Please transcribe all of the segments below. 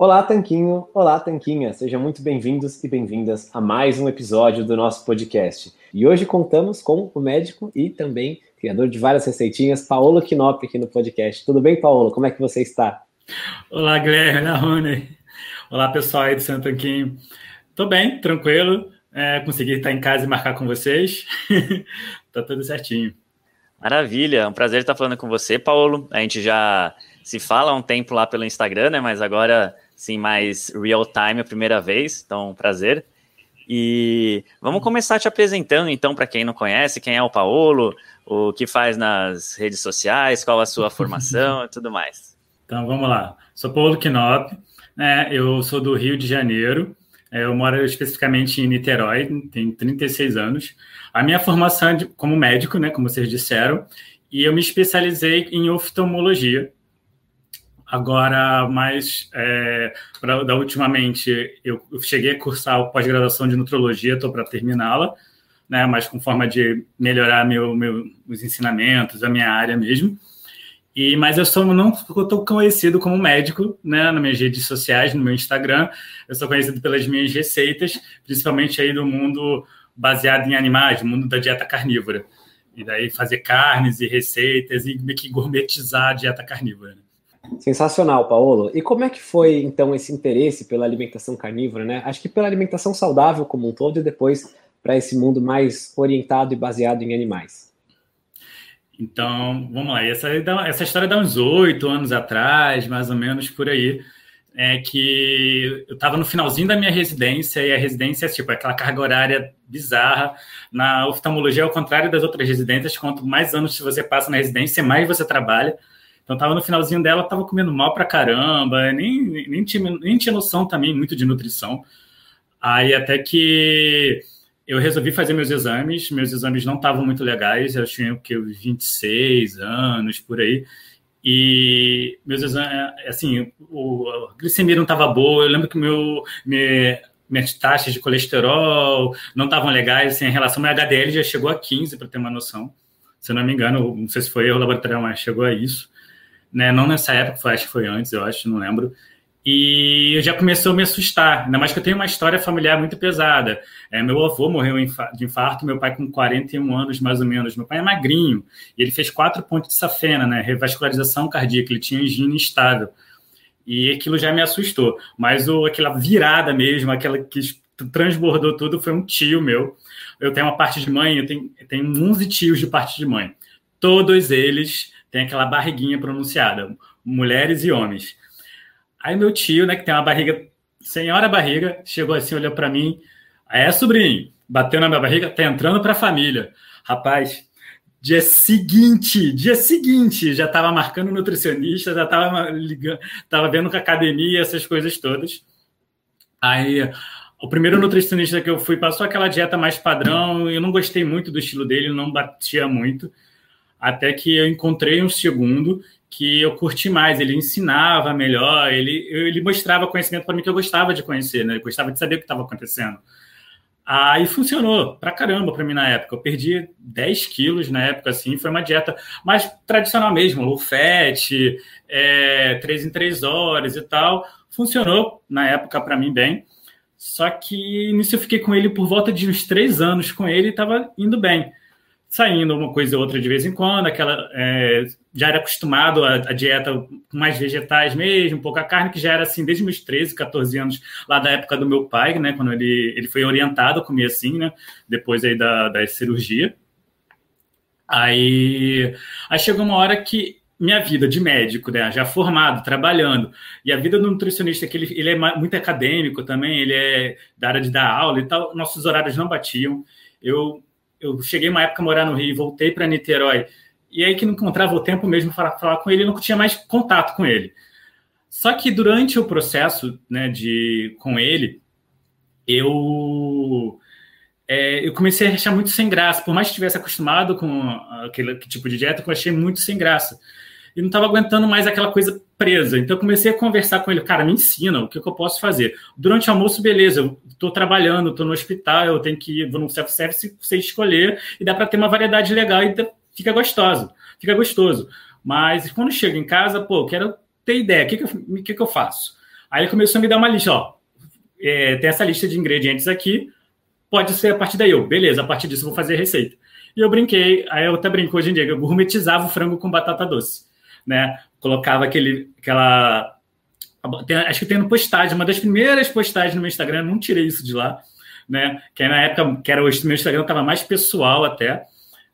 Olá, Tanquinho! Olá, Tanquinha! Sejam muito bem-vindos e bem-vindas a mais um episódio do nosso podcast. E hoje contamos com o médico e também criador de várias receitinhas, Paulo Knop, aqui no podcast. Tudo bem, Paulo? Como é que você está? Olá, Guilherme, olá, Rony. Olá, pessoal aí do Santo Tanquinho. Tô bem, tranquilo. É, consegui estar em casa e marcar com vocês. tá tudo certinho. Maravilha, é um prazer estar falando com você, Paulo. A gente já se fala há um tempo lá pelo Instagram, né? Mas agora sim, mais real time a primeira vez, então prazer. E vamos começar te apresentando, então, para quem não conhece, quem é o Paolo, o que faz nas redes sociais, qual a sua formação e tudo mais. Então, vamos lá. Sou Paulo Knop, né? eu sou do Rio de Janeiro, é, eu moro especificamente em Niterói, tenho 36 anos. A minha formação é como médico, né, como vocês disseram, e eu me especializei em oftalmologia, Agora, mais é, da ultimamente, eu, eu cheguei a cursar pós-graduação de nutrologia, estou para terminá-la, né, mas com forma de melhorar meu, meu, os ensinamentos, a minha área mesmo. E, mas eu sou, não estou conhecido como médico, né, nas minhas redes sociais, no meu Instagram. Eu sou conhecido pelas minhas receitas, principalmente aí do mundo baseado em animais, mundo da dieta carnívora. E daí fazer carnes e receitas e meio que gourmetizar a dieta carnívora. Né? Sensacional, Paulo. E como é que foi, então, esse interesse pela alimentação carnívora, né? Acho que pela alimentação saudável como um todo e depois para esse mundo mais orientado e baseado em animais. Então, vamos lá. Essa, essa história dá uns oito anos atrás, mais ou menos por aí, é que eu estava no finalzinho da minha residência e a residência é tipo aquela carga horária bizarra. Na oftalmologia, ao contrário das outras residências, quanto mais anos você passa na residência, mais você trabalha. Então tava no finalzinho dela, tava comendo mal pra caramba, nem, nem, tinha, nem tinha noção também muito de nutrição. Aí até que eu resolvi fazer meus exames, meus exames não estavam muito legais, eu tinha que 26 anos por aí. E meus exames, assim, o, a glicemia não estava boa. Eu lembro que meu, minha, minhas taxas de colesterol não estavam legais, assim, em relação ao meu HDL já chegou a 15, para ter uma noção. Se eu não me engano, não sei se foi erro laboratorial, mas chegou a isso né? Não nessa época, foi, acho que foi antes, eu acho, não lembro. E já começou a me assustar, ainda mais que eu tenho uma história familiar muito pesada. É, meu avô morreu de infarto, meu pai com 41 anos, mais ou menos. Meu pai é magrinho, e ele fez quatro pontos de safena, né? Revascularização cardíaca, ele tinha angina instável. E aquilo já me assustou. Mas o, aquela virada mesmo, aquela que transbordou tudo, foi um tio meu. Eu tenho uma parte de mãe, eu tenho, eu tenho 11 tios de parte de mãe. Todos eles tem aquela barriguinha pronunciada, mulheres e homens. Aí meu tio, né, que tem uma barriga, senhora barriga, chegou assim, olhou para mim, é sobrinho, bateu na minha barriga, tá entrando para a família. Rapaz, dia seguinte, dia seguinte, já estava marcando nutricionista, já estava ligando, tava vendo com a academia, essas coisas todas. Aí o primeiro nutricionista que eu fui passou aquela dieta mais padrão, eu não gostei muito do estilo dele, não batia muito até que eu encontrei um segundo que eu curti mais, ele ensinava melhor, ele, ele mostrava conhecimento para mim que eu gostava de conhecer, né? Eu gostava de saber o que estava acontecendo. Aí funcionou pra caramba para mim na época. Eu perdi 10 quilos na época, assim. Foi uma dieta mais tradicional mesmo, low fat, é, 3 em 3 horas e tal. Funcionou na época para mim bem. Só que nisso eu fiquei com ele por volta de uns 3 anos com ele e estava indo bem saindo uma coisa ou outra de vez em quando, aquela é, já era acostumado à, dieta com mais vegetais mesmo, pouca carne, que já era assim desde meus 13, 14 anos, lá da época do meu pai, né, quando ele, ele foi orientado a comer assim, né, depois aí da, da cirurgia. Aí, aí chegou uma hora que minha vida de médico, né, já formado, trabalhando, e a vida do nutricionista, que ele, ele é muito acadêmico também, ele é da área de dar aula e tal, nossos horários não batiam. Eu eu cheguei uma época a morar no Rio, voltei para Niterói, e aí que não encontrava o tempo mesmo para falar com ele, não tinha mais contato com ele. Só que durante o processo né, de, com ele, eu, é, eu comecei a achar muito sem graça. Por mais que estivesse acostumado com aquele tipo de dieta, eu achei muito sem graça e não estava aguentando mais aquela coisa Então eu comecei a conversar com ele, cara, me ensina o que, que eu posso fazer. Durante o almoço, beleza, eu estou trabalhando, estou no hospital, eu tenho que ir, vou no self-service, você escolher, e dá para ter uma variedade legal e fica gostoso, fica gostoso. Mas quando chego em casa, pô, quero ter ideia, o que, que, eu, que, que eu faço? Aí ele começou a me dar uma lista, ó, é, tem essa lista de ingredientes aqui, pode ser a partir daí. Eu, beleza, a partir disso vou fazer receita. E eu brinquei, aí eu até brinco hoje em dia, eu gourmetizava o frango com batata doce, né? Colocava aquele, aquela... Acho que tem no postagem, uma das primeiras postagens no meu Instagram, não tirei isso de lá, né? Que na época, que era o meu Instagram, estava mais pessoal até.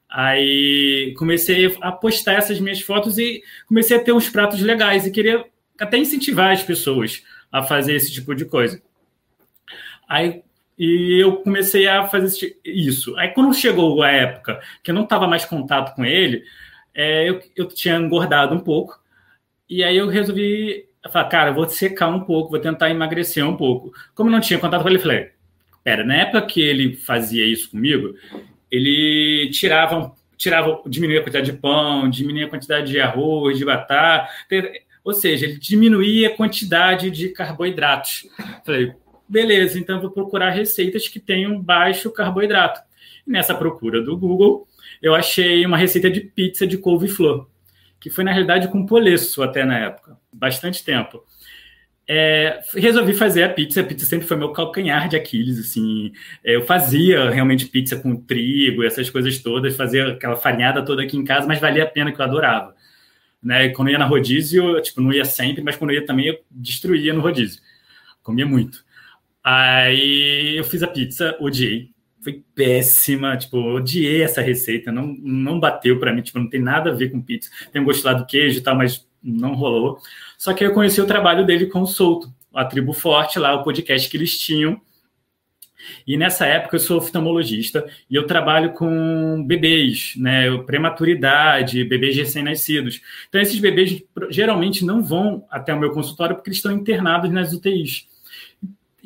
Aí comecei a postar essas minhas fotos e comecei a ter uns pratos legais e queria até incentivar as pessoas a fazer esse tipo de coisa. Aí e eu comecei a fazer isso. Aí, quando chegou a época que eu não estava mais em contato com ele, é, eu, eu tinha engordado um pouco. E aí eu resolvi falar, cara, vou secar um pouco, vou tentar emagrecer um pouco. Como não tinha contato com ele, falei, pera, na época que ele fazia isso comigo, ele tirava, tirava diminuía a quantidade de pão, diminuía a quantidade de arroz, de batata, ou seja, ele diminuía a quantidade de carboidratos. Falei, beleza, então vou procurar receitas que tenham baixo carboidrato. nessa procura do Google, eu achei uma receita de pizza de couve-flor, que foi na realidade com polesso até na época, bastante tempo. É, resolvi fazer a pizza. A pizza sempre foi meu calcanhar de Aquiles. Assim, é, eu fazia realmente pizza com trigo, essas coisas todas, fazia aquela farinhada toda aqui em casa, mas valia a pena que eu adorava. Né? Quando eu ia na rodízio, tipo, não ia sempre, mas quando eu ia também, eu destruía no rodízio. Comia muito. Aí eu fiz a pizza, odiei. Foi péssima, tipo, odiei essa receita, não, não bateu para mim, tipo, não tem nada a ver com pizza. Tem um gosto lá do queijo e tal, mas não rolou. Só que eu conheci o trabalho dele com o a Tribo Forte lá, o podcast que eles tinham. E nessa época eu sou oftalmologista e eu trabalho com bebês, né, prematuridade, bebês recém-nascidos. Então esses bebês geralmente não vão até o meu consultório porque eles estão internados nas UTIs.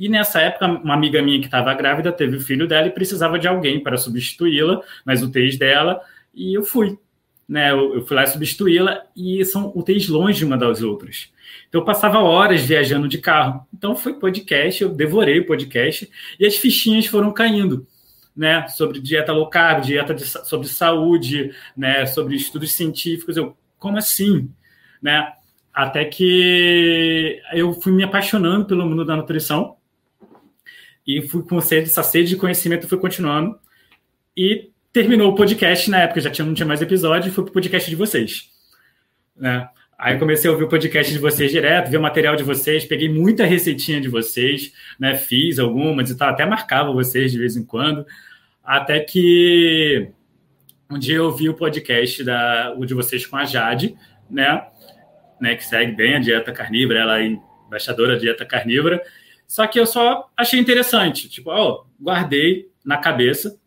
E nessa época, uma amiga minha que estava grávida teve o filho dela e precisava de alguém para substituí-la nas UTIs dela, e eu fui. Né, eu, fui lá substituí-la e são UTIs longe uma das outras. Então eu passava horas viajando de carro. Então foi podcast, eu devorei o podcast e as fichinhas foram caindo, né, sobre dieta low carb, dieta de, sobre saúde, né, sobre estudos científicos. Eu, como assim, né? Até que eu fui me apaixonando pelo mundo da nutrição e fui com sede, essa sede de conhecimento fui continuando. E terminou o podcast na época, já tinha, não tinha mais episódio, e fui pro podcast de vocês. Né? Aí comecei a ouvir o podcast de vocês direto, ver o material de vocês, peguei muita receitinha de vocês, né? Fiz algumas e tal, até marcava vocês de vez em quando. Até que um dia eu ouvi o podcast da, o de vocês com a Jade, né? né? Que segue bem a dieta carnívora, ela é embaixadora da dieta carnívora. Só que eu só achei interessante. Tipo, guardei na cabeça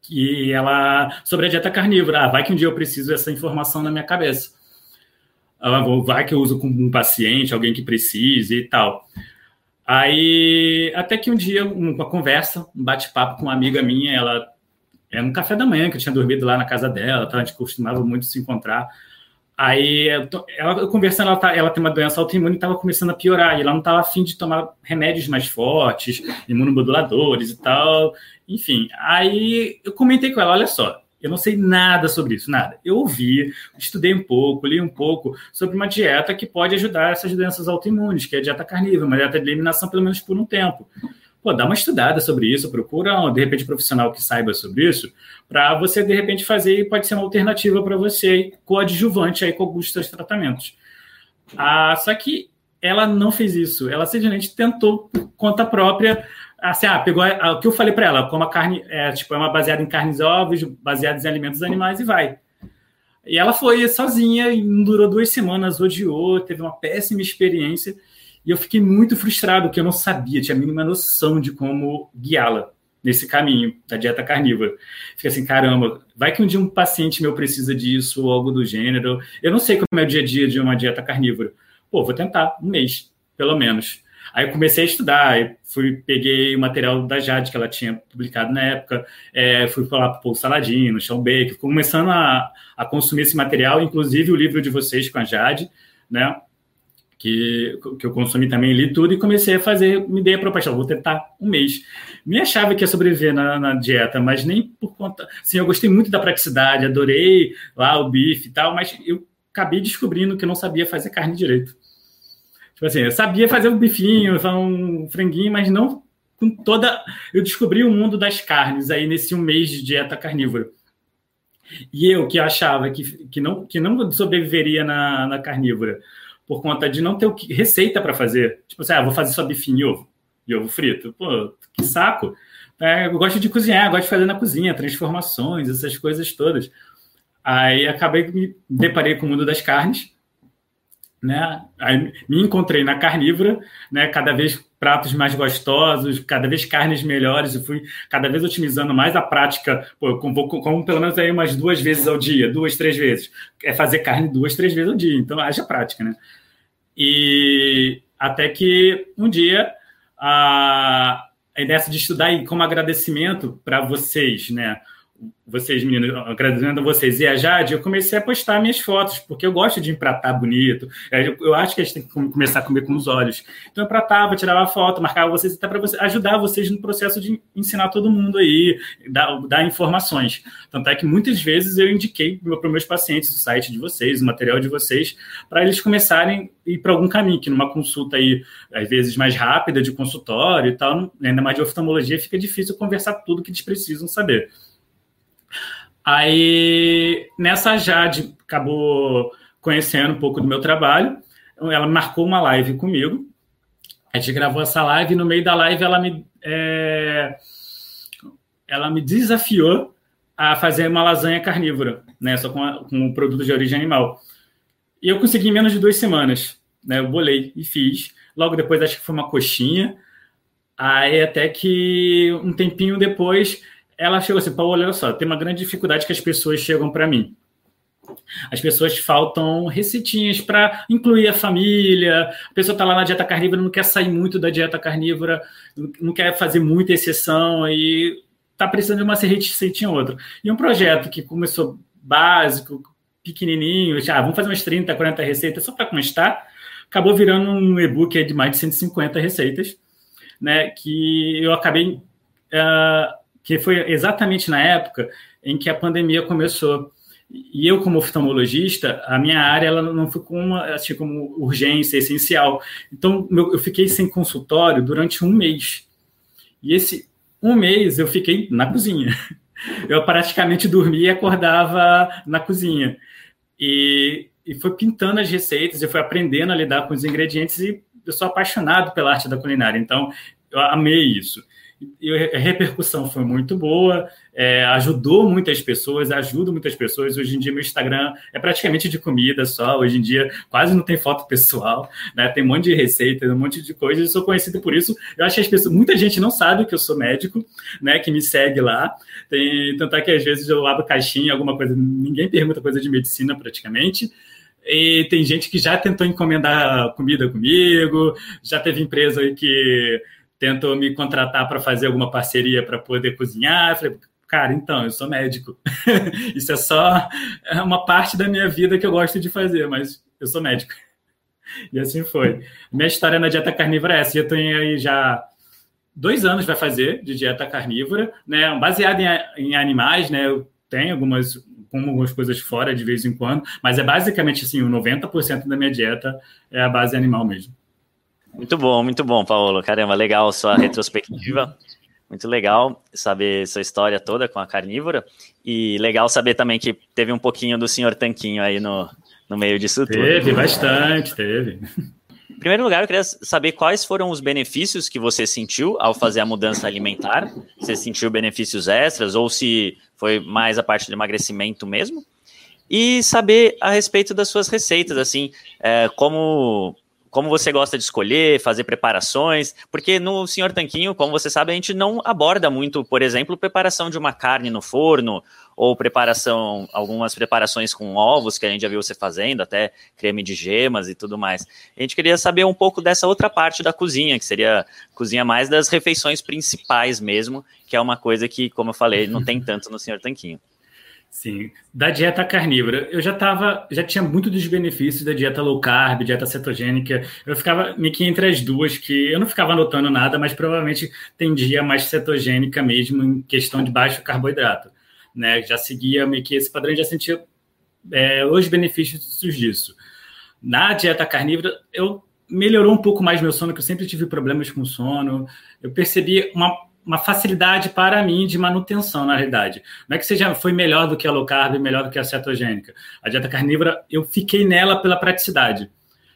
que ela. sobre a dieta carnívora. Ah, vai que um dia eu preciso dessa informação na minha cabeça. Ah, vai que eu uso com um paciente, alguém que precise e tal. Aí, até que um dia, uma conversa, um bate-papo com uma amiga minha, ela era um café da manhã, que eu tinha dormido lá na casa dela, a gente costumava muito se encontrar. Aí, ela conversando, ela, tá, ela tem uma doença autoimune e estava começando a piorar, e ela não estava afim de tomar remédios mais fortes, imunomoduladores e tal. Enfim, aí eu comentei com ela: olha só, eu não sei nada sobre isso, nada. Eu ouvi, estudei um pouco, li um pouco sobre uma dieta que pode ajudar essas doenças autoimunes, que é a dieta carnívora, uma dieta de eliminação pelo menos por um tempo pô, dá uma estudada sobre isso, procura, de repente, profissional que saiba sobre isso, para você, de repente, fazer e pode ser uma alternativa para você, coadjuvante aí com alguns seus tratamentos. Ah, só que ela não fez isso, ela simplesmente tentou, conta própria, assim, ah, pegou o que eu falei para ela, como a carne é, tipo, é uma baseada em carnes ovos, baseada em alimentos animais e vai. E ela foi sozinha e durou duas semanas, odiou, teve uma péssima experiência. E eu fiquei muito frustrado, porque eu não sabia, tinha a mínima noção de como guiá-la nesse caminho da dieta carnívora. Fica assim, caramba, vai que um dia um paciente meu precisa disso ou algo do gênero. Eu não sei como é o dia a dia de uma dieta carnívora. Pô, vou tentar, um mês, pelo menos. Aí eu comecei a estudar, fui, peguei o material da Jade que ela tinha publicado na época, é, fui falar para o Saladino, Sean Baker, começando a, a consumir esse material, inclusive o livro de vocês com a Jade, né? Que, que eu consumi também, li tudo e comecei a fazer, me dei a proposta, vou tentar um mês. Me achava que ia sobreviver na, na, dieta, mas nem por conta. Sim, eu gostei muito da praticidade, adorei lá o bife e tal, mas eu acabei descobrindo que não sabia fazer carne direito. Tipo assim, eu sabia fazer um bifinho, um franguinho, mas não com toda. Eu descobri o mundo das carnes aí nesse um mês de dieta carnívora. E eu que achava que, que, não, que não sobreviveria na, na carnívora por conta de não ter o que, receita para fazer. Tipo assim, ah, vou fazer só bifinho e ovo, e ovo frito. Pô, que saco. É, eu gosto de cozinhar, gosto de fazer na cozinha, transformações, essas coisas todas. Aí acabei me deparei com o mundo das carnes, né? Aí me encontrei na carnívora, né? Cada vez pratos mais gostosos, cada vez carnes melhores, e fui cada vez otimizando mais a prática, pô, eu como, como pelo menos aí umas duas vezes ao dia, duas, três vezes. É fazer carne duas, três vezes ao dia, então haja prática, né? E até que um dia a, a ideia de estudar e como agradecimento para vocês, né? Vocês, meninos, agradecendo a vocês e a Jade, eu comecei a postar minhas fotos, porque eu gosto de empratar bonito. Eu acho que a gente tem que começar a comer com os olhos. Então, eu empratava, tirava foto, marcava vocês, até para você, ajudar vocês no processo de ensinar todo mundo aí, dar, dar informações. Tanto é que muitas vezes eu indiquei para meus pacientes o site de vocês, o material de vocês, para eles começarem a ir para algum caminho, que numa consulta aí, às vezes mais rápida, de consultório e tal, ainda mais de oftalmologia, fica difícil conversar tudo que eles precisam saber. Aí, nessa Jade acabou conhecendo um pouco do meu trabalho. Ela marcou uma live comigo. A gente gravou essa live e no meio da live ela me, é, ela me desafiou a fazer uma lasanha carnívora, né? Só com, a, com um produto de origem animal. E eu consegui em menos de duas semanas. Né? Eu bolei e fiz. Logo depois, acho que foi uma coxinha. Aí, até que um tempinho depois, ela chegou assim, Paulo, olha só, tem uma grande dificuldade que as pessoas chegam para mim. As pessoas faltam receitinhas para incluir a família. A pessoa está lá na dieta carnívora, não quer sair muito da dieta carnívora, não quer fazer muita exceção e está precisando de uma receitinha ou outra. E um projeto que começou básico, pequenininho, ah, vamos fazer umas 30, 40 receitas só para constar, acabou virando um e-book de mais de 150 receitas, né? Que eu acabei uh, que foi exatamente na época em que a pandemia começou. E eu, como oftalmologista, a minha área ela não ficou uma, assim, como urgência, essencial. Então, eu fiquei sem consultório durante um mês. E esse um mês eu fiquei na cozinha. Eu praticamente dormia e acordava na cozinha. E, e foi pintando as receitas, eu fui aprendendo a lidar com os ingredientes e eu sou apaixonado pela arte da culinária. Então, eu amei isso e a repercussão foi muito boa, é, ajudou muitas pessoas, ajuda muitas pessoas. Hoje em dia, meu Instagram é praticamente de comida só. Hoje em dia, quase não tem foto pessoal, né? Tem um monte de receitas, um monte de coisas. Eu sou conhecido por isso. Eu acho que as pessoas, muita gente não sabe que eu sou médico, né? Que me segue lá. Tem, tanto é que às vezes eu abro caixinha, alguma coisa, ninguém pergunta coisa de medicina praticamente. E tem gente que já tentou encomendar comida comigo, já teve empresa que tentou me contratar para fazer alguma parceria para poder cozinhar. Eu falei, cara, então, eu sou médico. Isso é só uma parte da minha vida que eu gosto de fazer, mas eu sou médico. E assim foi. Minha história na dieta carnívora é essa. Eu tenho aí já dois anos vai fazer de dieta carnívora, né? Baseada em, em animais, né? Eu tenho algumas como algumas coisas fora de vez em quando, mas é basicamente assim, o 90% da minha dieta é a base animal mesmo. Muito bom, muito bom, Paulo. Caramba, legal sua retrospectiva. Muito legal saber sua história toda com a carnívora. E legal saber também que teve um pouquinho do senhor Tanquinho aí no, no meio disso tudo. Teve, bastante, teve. Em primeiro lugar, eu queria saber quais foram os benefícios que você sentiu ao fazer a mudança alimentar. Você sentiu benefícios extras ou se foi mais a parte de emagrecimento mesmo? E saber a respeito das suas receitas, assim, é, como como você gosta de escolher, fazer preparações, porque no Senhor Tanquinho, como você sabe, a gente não aborda muito, por exemplo, preparação de uma carne no forno, ou preparação, algumas preparações com ovos, que a gente já viu você fazendo, até creme de gemas e tudo mais. A gente queria saber um pouco dessa outra parte da cozinha, que seria cozinha mais das refeições principais mesmo, que é uma coisa que, como eu falei, não tem tanto no Senhor Tanquinho. Sim, da dieta carnívora. Eu já tava, já tinha muito dos benefícios da dieta low carb, dieta cetogênica. Eu ficava meio que entre as duas, que eu não ficava anotando nada, mas provavelmente tendia mais cetogênica mesmo em questão de baixo carboidrato. Né? Já seguia meio que esse padrão, já sentia é, os benefícios disso. Na dieta carnívora, eu melhorou um pouco mais meu sono, que eu sempre tive problemas com sono. Eu percebi uma, uma facilidade para mim de manutenção, na realidade. Não é que seja foi melhor do que a low carb, melhor do que a cetogênica. A dieta carnívora, eu fiquei nela pela praticidade.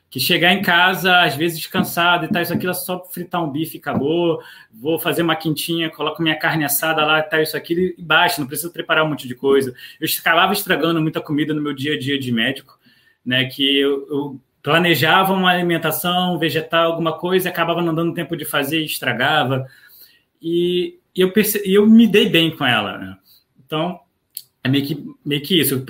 Que chegar em casa, às vezes cansado e tal, isso aqui é só fritar um bife acabou. Vou fazer uma quintinha, coloco minha carne assada lá tal, isso aqui e baixa, não preciso preparar um monte de coisa. Eu acabava estragando muita comida no meu dia a dia de médico, né? Que eu, eu planejava uma alimentação vegetal, alguma coisa, acabava não dando tempo de fazer e estragava. E eu, perce... eu me dei bem com ela. Né? Então, é meio que, meio que isso.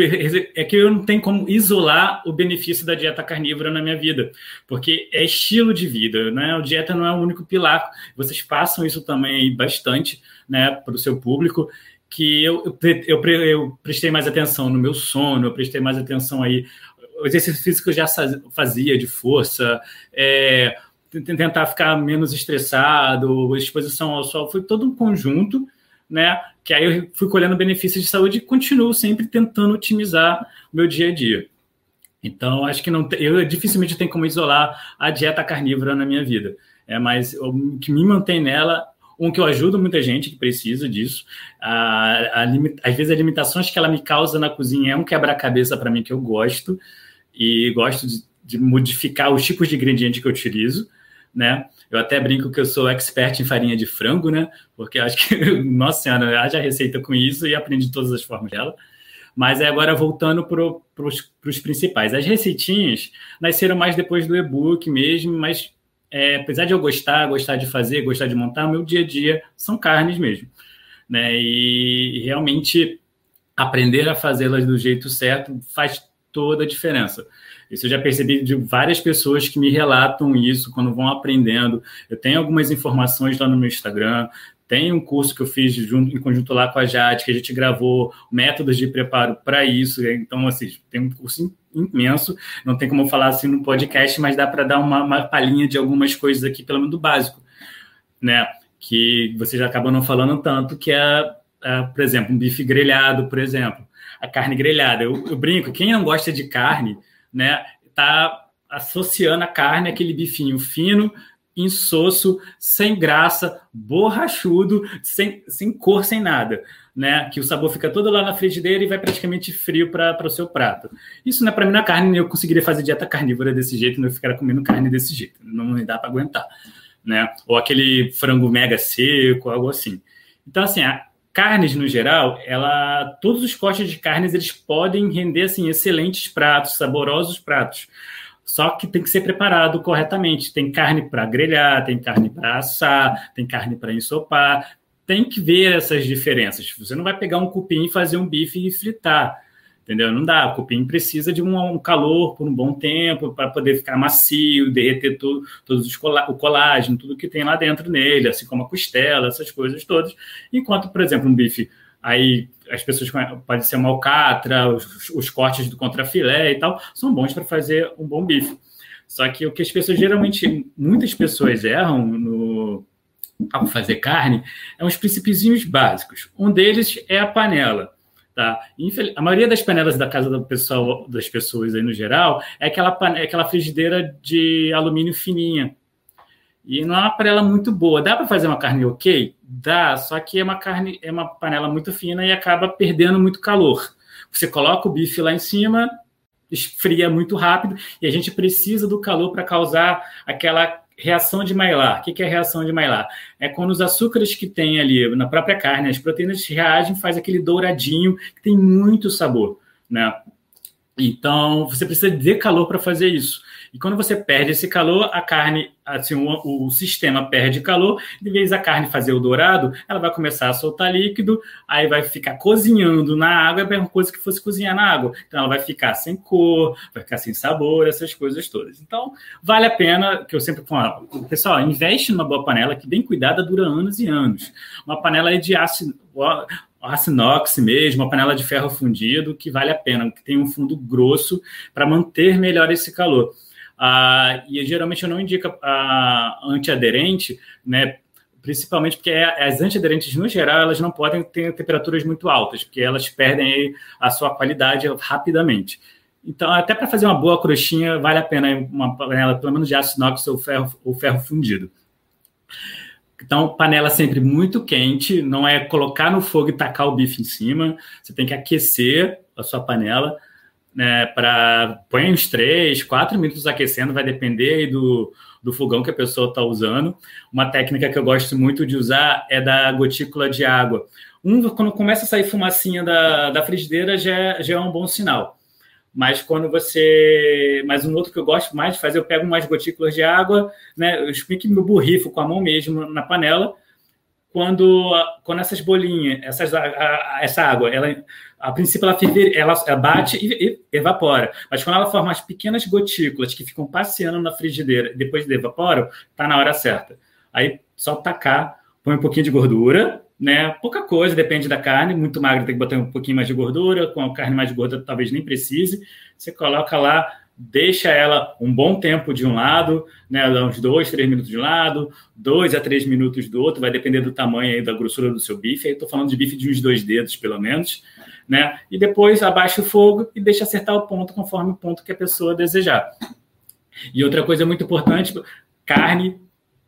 É que eu não tenho como isolar o benefício da dieta carnívora na minha vida, porque é estilo de vida, né? A dieta não é o único pilar. Vocês passam isso também bastante, né, para o seu público, que eu, eu, eu, eu prestei mais atenção no meu sono, eu prestei mais atenção aí o exercício físico eu já fazia de força, é, tentar ficar menos estressado, exposição ao sol, foi todo um conjunto, né? Que aí eu fui colhendo benefícios de saúde e continuo sempre tentando otimizar o meu dia a dia. Então, acho que não eu dificilmente tenho como isolar a dieta carnívora na minha vida. É mais o que me mantém nela um que eu ajudo muita gente que precisa disso. A, a, às vezes, as limitações que ela me causa na cozinha é um quebra-cabeça para mim que eu gosto e gosto de, de, modificar os tipos de ingrediente que eu utilizo, né? Eu até brinco que eu sou expert em farinha de frango, né? Porque acho que, nossa senhora, haja receita com isso e aprendi todas as formas dela. Mas é agora voltando para os principais. As receitinhas nasceram mais depois do e-book mesmo, mas é, apesar de eu gostar, gostar de fazer, gostar de montar, meu dia a dia são carnes mesmo. Né? E realmente aprender a fazê-las do jeito certo faz toda a diferença. Isso eu já percebi de várias pessoas que me relatam isso quando vão aprendendo. Eu tenho algumas informações lá no meu Instagram, tem um curso que eu fiz junto, em conjunto lá com a Jade, que a gente gravou métodos de preparo para isso. Então, assim, tem um curso imenso. Não tem como falar assim no podcast, mas dá para dar uma, uma palhinha de algumas coisas aqui, pelo menos do básico, né? Que vocês acabam não falando tanto, que é, é por exemplo, um bife grelhado, por exemplo a carne grelhada. Eu, eu brinco, quem não gosta de carne, né, tá associando a carne àquele bifinho fino, insosso, sem graça, borrachudo, sem, sem cor, sem nada, né? Que o sabor fica todo lá na frigideira e vai praticamente frio para o seu prato. Isso não é para mim na carne, eu conseguiria fazer dieta carnívora desse jeito, não ficar comendo carne desse jeito, não dá para aguentar, né? Ou aquele frango mega seco, algo assim. Então, assim, a, carnes no geral, ela, todos os cortes de carnes eles podem render assim excelentes pratos, saborosos pratos. Só que tem que ser preparado corretamente. Tem carne para grelhar, tem carne para assar, tem carne para ensopar. Tem que ver essas diferenças. Você não vai pegar um cupim e fazer um bife e fritar entendeu? Não dá. O cupim precisa de um, um calor por um bom tempo para poder ficar macio, derreter tudo, todos os o colágeno, tudo que tem lá dentro nele, assim como a costela, essas coisas todas. Enquanto, por exemplo, um bife, aí as pessoas pode ser uma alcatra, os, os cortes do contrafilé e tal, são bons para fazer um bom bife. Só que o que as pessoas geralmente, muitas pessoas erram no ao fazer carne, é uns princípios básicos. Um deles é a panela. Tá? A maioria das panelas da casa do pessoal, das pessoas aí no geral é aquela, é aquela frigideira de alumínio fininha. E não é uma panela muito boa. Dá para fazer uma carne ok? Dá, só que é uma carne, é uma panela muito fina e acaba perdendo muito calor. Você coloca o bife lá em cima, esfria muito rápido e a gente precisa do calor para causar aquela reação de Maillard. O que é reação de Maillard? É quando os açúcares que tem ali na própria carne, as proteínas reagem, faz aquele douradinho que tem muito sabor, né? Então, você precisa de calor para fazer isso. E quando você perde esse calor, a carne, assim, o, o, sistema perde calor, de vez a carne fazer o dourado, ela vai começar a soltar líquido, aí vai ficar cozinhando na água, é a mesma coisa que fosse cozinhar na água. Então ela vai ficar sem cor, vai ficar sem sabor, essas coisas todas. Então, vale a pena, que eu sempre falo, pessoal, investe numa boa panela que bem cuidada dura anos e anos. Uma panela de aço aço inox mesmo, uma panela de ferro fundido, que vale a pena, que tem um fundo grosso para manter melhor esse calor. Ah, e geralmente eu não indico a antiaderente, né? Principalmente porque as antiaderentes, no geral, elas não podem ter temperaturas muito altas, porque elas perdem a sua qualidade rapidamente. Então, até para fazer uma boa crostinha, vale a pena uma panela, pelo menos de aço inox ou ferro, ou ferro fundido. Então, panela sempre muito quente, não é colocar no fogo e tacar o bife em cima. Você tem que aquecer a sua panela, né? Para põe uns 3, 4 minutos aquecendo, vai depender do, do fogão que a pessoa está usando. Uma técnica que eu gosto muito de usar é da gotícula de água. Um, quando começa a sair fumacinha da, da frigideira, já, é, já é um bom sinal. Mas quando você. Mas um outro que eu gosto mais de fazer, eu pego umas gotículas de água, né? Eu explico meu borrifo com a mão mesmo na panela. Quando, quando essas bolinhas, essas, a, a, essa água, ela, a princípio ela, ferve, ela bate e, e, evapora. Mas quando ela forma as pequenas gotículas que ficam passeando na frigideira e depois evaporam, tá na hora certa. Aí só tacar, põe um pouquinho de gordura, né? Pouca coisa, depende da carne. Muito magra tem que botar um pouquinho mais de gordura. Com a carne mais gorda, talvez nem precise. Você coloca lá, deixa ela um bom tempo de um lado, né? Uns dois, três minutos de um lado, dois a três minutos do outro. Vai depender do tamanho e da grossura do seu bife. Aí estou falando de bife de uns dois dedos, pelo menos, né? E depois abaixa o fogo e deixa acertar o ponto conforme o ponto que a pessoa desejar. E outra coisa muito importante, carne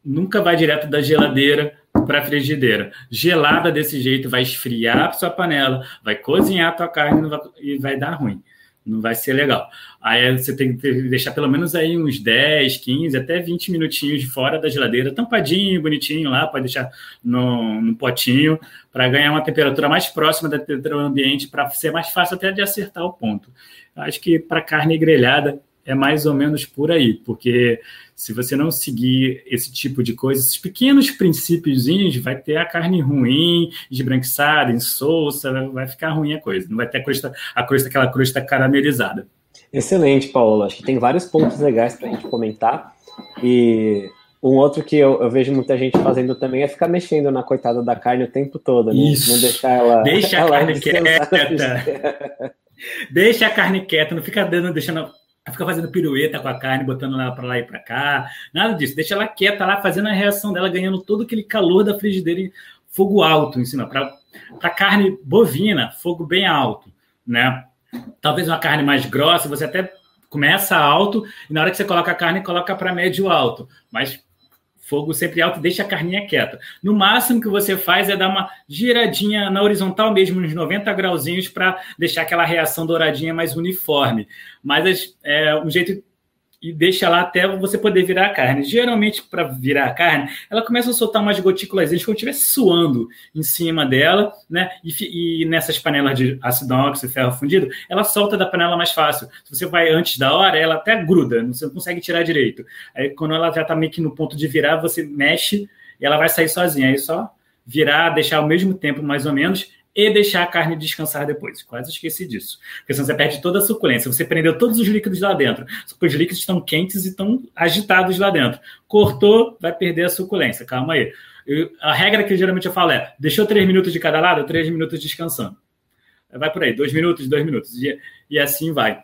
nunca vai direto da geladeira para a frigideira. Gelada desse jeito vai esfriar a sua panela, vai cozinhar a tua carne e vai dar ruim. Não vai ser legal. Aí você tem que deixar pelo menos aí uns 10, 15, até 20 minutinhos fora da geladeira, tampadinho, bonitinho lá, pode deixar no, no potinho, para ganhar uma temperatura mais próxima da temperatura ambiente, para ser mais fácil até de acertar o ponto. Acho que para carne grelhada é mais ou menos por aí, porque se você não seguir esse tipo de coisa, esses pequenos princípios, vai ter a carne ruim, esbranquiçada, insossa, vai ficar ruim a coisa. Não vai ter a crosta, a crosta aquela crosta caramelizada. Excelente, Paulo. Acho que tem vários pontos legais para a gente comentar. E um outro que eu, eu, vejo muita gente fazendo também é ficar mexendo na coitada da carne o tempo todo, né? Isso. Não deixar ela. Deixa ela a carne quieta. Deixa a carne quieta, não fica dando, deixando fica fazendo pirueta com a carne, botando ela para lá e para cá. Nada disso. Deixa ela quieta lá, fazendo a reação dela, ganhando todo aquele calor da frigideira em fogo alto em cima. Para carne bovina, fogo bem alto, né? Talvez uma carne mais grossa, você até começa alto e na hora que você coloca a carne, coloca para médio alto. Mas fogo sempre alto, deixa a carninha quieta. No máximo que você faz é dar uma giradinha na horizontal mesmo, uns 90 grauzinhos, para deixar aquela reação douradinha mais uniforme. Mas é um jeito e deixa lá até você poder virar a carne. Geralmente, para virar a carne, ela começa a soltar umas gotículas quando estiver suando em cima dela, né? E, e nessas panelas de ácido inox e ferro fundido, ela solta da panela mais fácil. Se você vai antes da hora, ela até gruda, você não consegue tirar direito. Aí, quando ela já está meio que no ponto de virar, você mexe e ela vai sair sozinha. Aí só virar, deixar ao mesmo tempo, mais ou menos, e deixar a carne descansar depois. Quase esqueci disso. Porque senão você perde toda a suculência. Você prendeu todos os líquidos lá dentro. Os líquidos estão quentes e estão agitados lá dentro. Cortou, vai perder a suculência. Calma aí. Eu, a regra que geralmente eu falo é: deixou três minutos de cada lado, três minutos descansando. Vai por aí, dois minutos, dois minutos. E, e assim vai.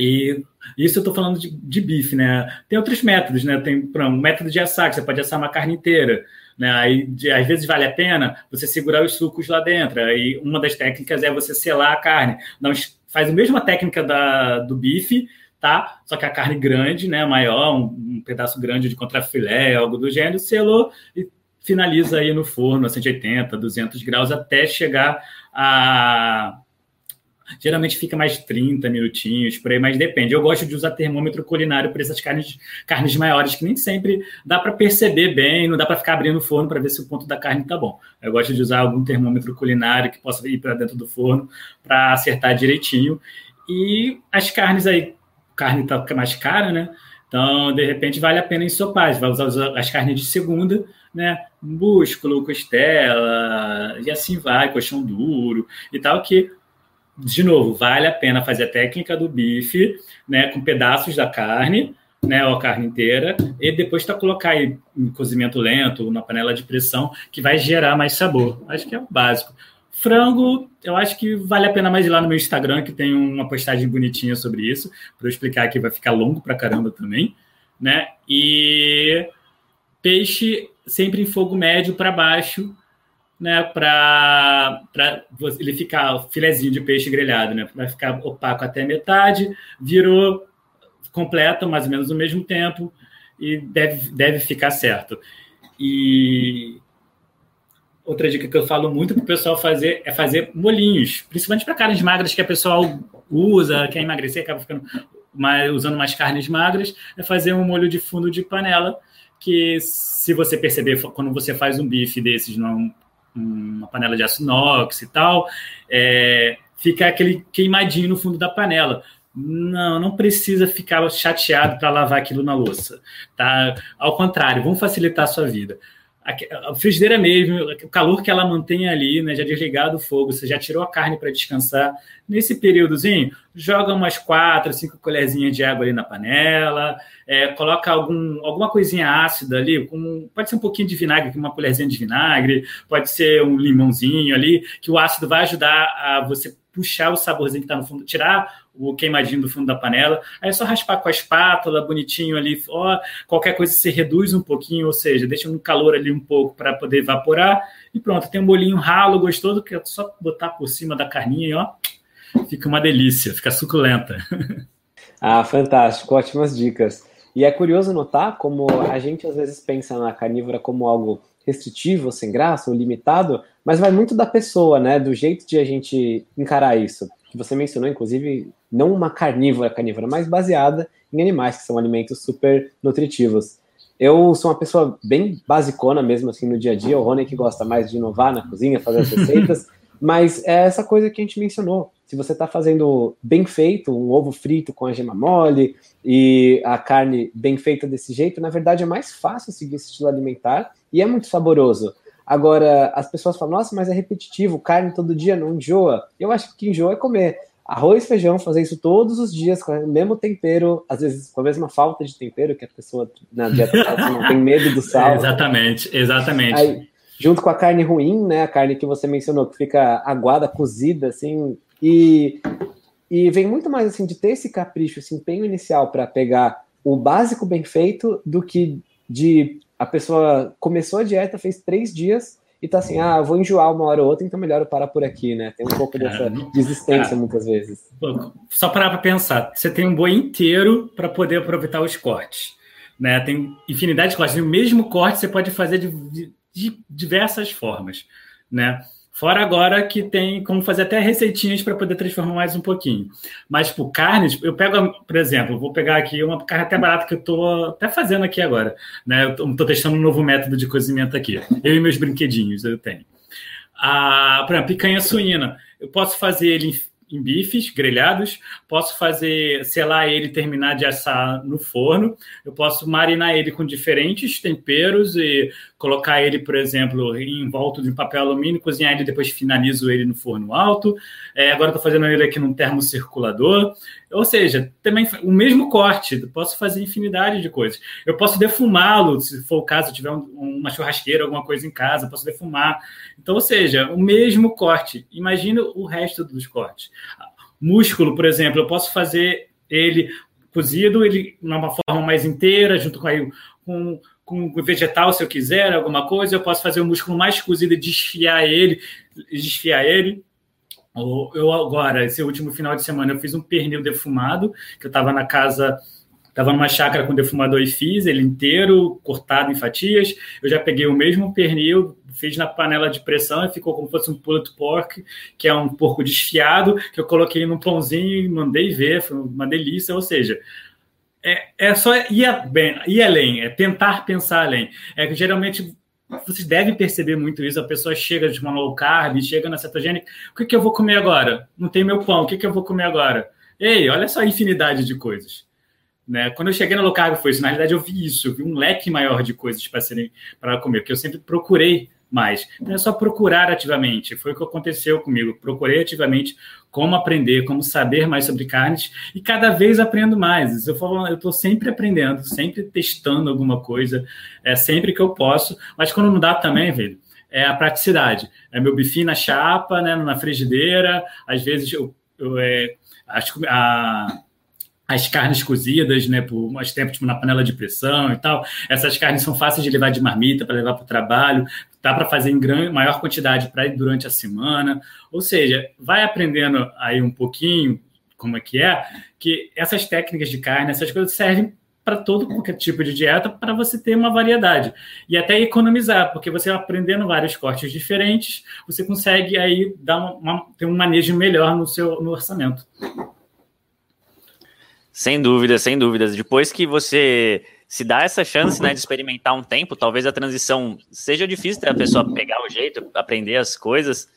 E isso eu estou falando de, de, bife, né? Tem outros métodos, né? Tem um método de assar, que você pode assar uma carne inteira. Né? Aí, de, às vezes vale a pena você segurar os sucos lá dentro. Aí uma das técnicas é você selar a carne. Não, faz a mesma técnica da, do bife, tá? Só que a carne grande, né? Maior, um, um pedaço grande de contrafilé, algo do gênero, selou e finaliza aí no forno a 180, 200 graus até chegar a Geralmente fica mais 30 minutinhos, por aí, mas depende. Eu gosto de usar termômetro culinário para essas carnes, carnes maiores, que nem sempre dá para perceber bem, não dá para ficar abrindo o forno para ver se o ponto da carne está bom. Eu gosto de usar algum termômetro culinário que possa ir para dentro do forno para acertar direitinho. E as carnes aí, carne está mais cara, né? Então, de repente, vale a pena ensopar. Vai usar as carnes de segunda, né? Músculo, costela, e assim vai, colchão duro e tal, que de novo, vale a pena fazer a técnica do bife, né, com pedaços da carne, né, ou a carne inteira, e depois tá colocar aí em cozimento lento, na panela de pressão, que vai gerar mais sabor. Acho que é o básico. Frango, eu acho que vale a pena mais ir lá no meu Instagram, que tem uma postagem bonitinha sobre isso, para eu explicar que vai ficar longo pra caramba também, né? E peixe sempre em fogo médio para baixo, né, para ele ficar o filezinho de peixe grelhado, né, vai ficar opaco até metade, virou completo, mais ou menos no mesmo tempo, e deve, deve ficar certo. E outra dica que eu falo muito para o pessoal fazer é fazer molinhos, principalmente para carnes magras que a pessoa usa, quer emagrecer, acaba ficando mais, usando mais carnes magras, é fazer um molho de fundo de panela, que se você perceber, quando você faz um bife desses num, numa panela de aço inox e tal, é, fica aquele queimadinho no fundo da panela. Não, não precisa ficar chateado para lavar aquilo na louça, tá? Ao contrário, vamos facilitar a sua vida a frigideira mesmo, o calor que ela mantém ali, né, já desligado o fogo, você já tirou a carne para descansar. Nesse períodozinho, joga umas quatro, cinco colherzinhas de água ali na panela, é, coloca algum, alguma coisinha ácida ali, com, pode ser um pouquinho de vinagre, uma colherzinha de vinagre, pode ser um limãozinho ali, que o ácido vai ajudar a você puxar o saborzinho que está no fundo, tirar o queimadinho do fundo da panela. Aí é só raspar com a espátula, bonitinho ali. Ó, qualquer coisa se reduz um pouquinho, ou seja, deixa no calor ali um pouco para poder evaporar. E pronto, tem um bolinho ralo, gostoso, que é só botar por cima da carninha, ó. Fica uma delícia, fica suculenta. Ah, fantástico, ótimas dicas. E é curioso notar como a gente às vezes pensa na carnívora como algo restritivo, sem graça ou limitado, mas vai muito da pessoa, né? Do jeito de a gente encarar isso. Que você mencionou, inclusive, não uma carnívora carnívora, mas baseada em animais, que são alimentos super nutritivos. Eu sou uma pessoa bem basicona mesmo, assim, no dia a dia. O Rony que gosta mais de inovar na cozinha, fazer as receitas. mas é essa coisa que a gente mencionou. Se você está fazendo bem feito, um ovo frito com a gema mole e a carne bem feita desse jeito, na verdade é mais fácil seguir esse estilo alimentar e é muito saboroso. Agora, as pessoas falam, nossa, mas é repetitivo, carne todo dia não enjoa. Eu acho que o que enjoa é comer arroz, feijão, fazer isso todos os dias, com o mesmo tempero, às vezes com a mesma falta de tempero, que a pessoa na dieta não tem medo do sal. exatamente, exatamente. Aí, junto com a carne ruim, né, a carne que você mencionou, que fica aguada, cozida, assim, e, e vem muito mais, assim, de ter esse capricho, esse empenho inicial para pegar o básico bem feito, do que de a pessoa começou a dieta, fez três dias, e tá assim, ah, vou enjoar uma hora ou outra, então melhor eu parar por aqui, né? Tem um pouco dessa desistência muitas vezes. Só parar para pensar, você tem um boi inteiro para poder aproveitar os cortes, né? Tem infinidade de cortes, o mesmo corte você pode fazer de, de diversas formas, né? Fora agora que tem como fazer até receitinhas para poder transformar mais um pouquinho. Mas, tipo, carnes, eu pego, por exemplo, vou pegar aqui uma carne até barata que eu estou até fazendo aqui agora. Né? Eu estou testando um novo método de cozimento aqui. Eu e meus brinquedinhos eu tenho. Ah, por exemplo, picanha suína. Eu posso fazer ele em bifes grelhados, posso fazer, selar ele terminar de assar no forno, eu posso marinar ele com diferentes temperos e colocar ele, por exemplo, em volta de papel alumínio, cozinhar ele depois finalizo ele no forno alto. É, agora estou fazendo ele aqui num termocirculador. Ou seja, também o mesmo corte, posso fazer infinidade de coisas. Eu posso defumá-lo, se for o caso, tiver um, uma churrasqueira, alguma coisa em casa, posso defumar. Então, ou seja, o mesmo corte. Imagina o resto dos cortes. Músculo, por exemplo, eu posso fazer ele cozido, ele numa forma mais inteira, junto com, aí, com, com vegetal, se eu quiser, alguma coisa, eu posso fazer o músculo mais cozido e desfiar ele, desfiar ele. Eu agora, esse último final de semana, eu fiz um pernil defumado, que eu estava na casa, estava numa chácara com defumador e fiz ele inteiro, cortado em fatias. Eu já peguei o mesmo pernil, fiz na panela de pressão e ficou como se fosse um pulled pork, que é um porco desfiado, que eu coloquei num pãozinho e mandei ver, foi uma delícia. Ou seja, é, é só ir, bem, ir além, é tentar pensar além. É que geralmente vocês devem perceber muito isso. A pessoa chega de uma low carb, chega na cetogênica. O que, que eu vou comer agora? Não tem meu pão. O que, que eu vou comer agora? Ei, olha só a infinidade de coisas. Né? Quando eu cheguei na low carb foi isso. Na realidade, eu vi isso. Eu vi um leque maior de coisas para serem para comer, porque eu sempre procurei mais. Então é só procurar ativamente. Foi o que aconteceu comigo. Procurei ativamente como aprender, como saber mais sobre carnes e cada vez aprendo mais. Eu falo, eu estou sempre aprendendo, sempre testando alguma coisa, é sempre que eu posso. Mas quando não dá também, velho, é a praticidade. É meu bifinho na chapa, né, na frigideira. Às vezes eu, eu é, acho que a as carnes cozidas, né, por mais tempo, tipo, na panela de pressão e tal. Essas carnes são fáceis de levar de marmita para levar para o trabalho, dá para fazer em grande, maior quantidade para ir durante a semana. Ou seja, vai aprendendo aí um pouquinho como é que é, que essas técnicas de carne, essas coisas servem para todo qualquer tipo de dieta para você ter uma variedade e até economizar, porque você aprendendo vários cortes diferentes, você consegue aí dar uma, ter um manejo melhor no seu no orçamento. Sem dúvidas, sem dúvidas. Depois que você se dá essa chance né, de experimentar um tempo, talvez a transição seja difícil para a pessoa pegar o jeito, aprender as coisas,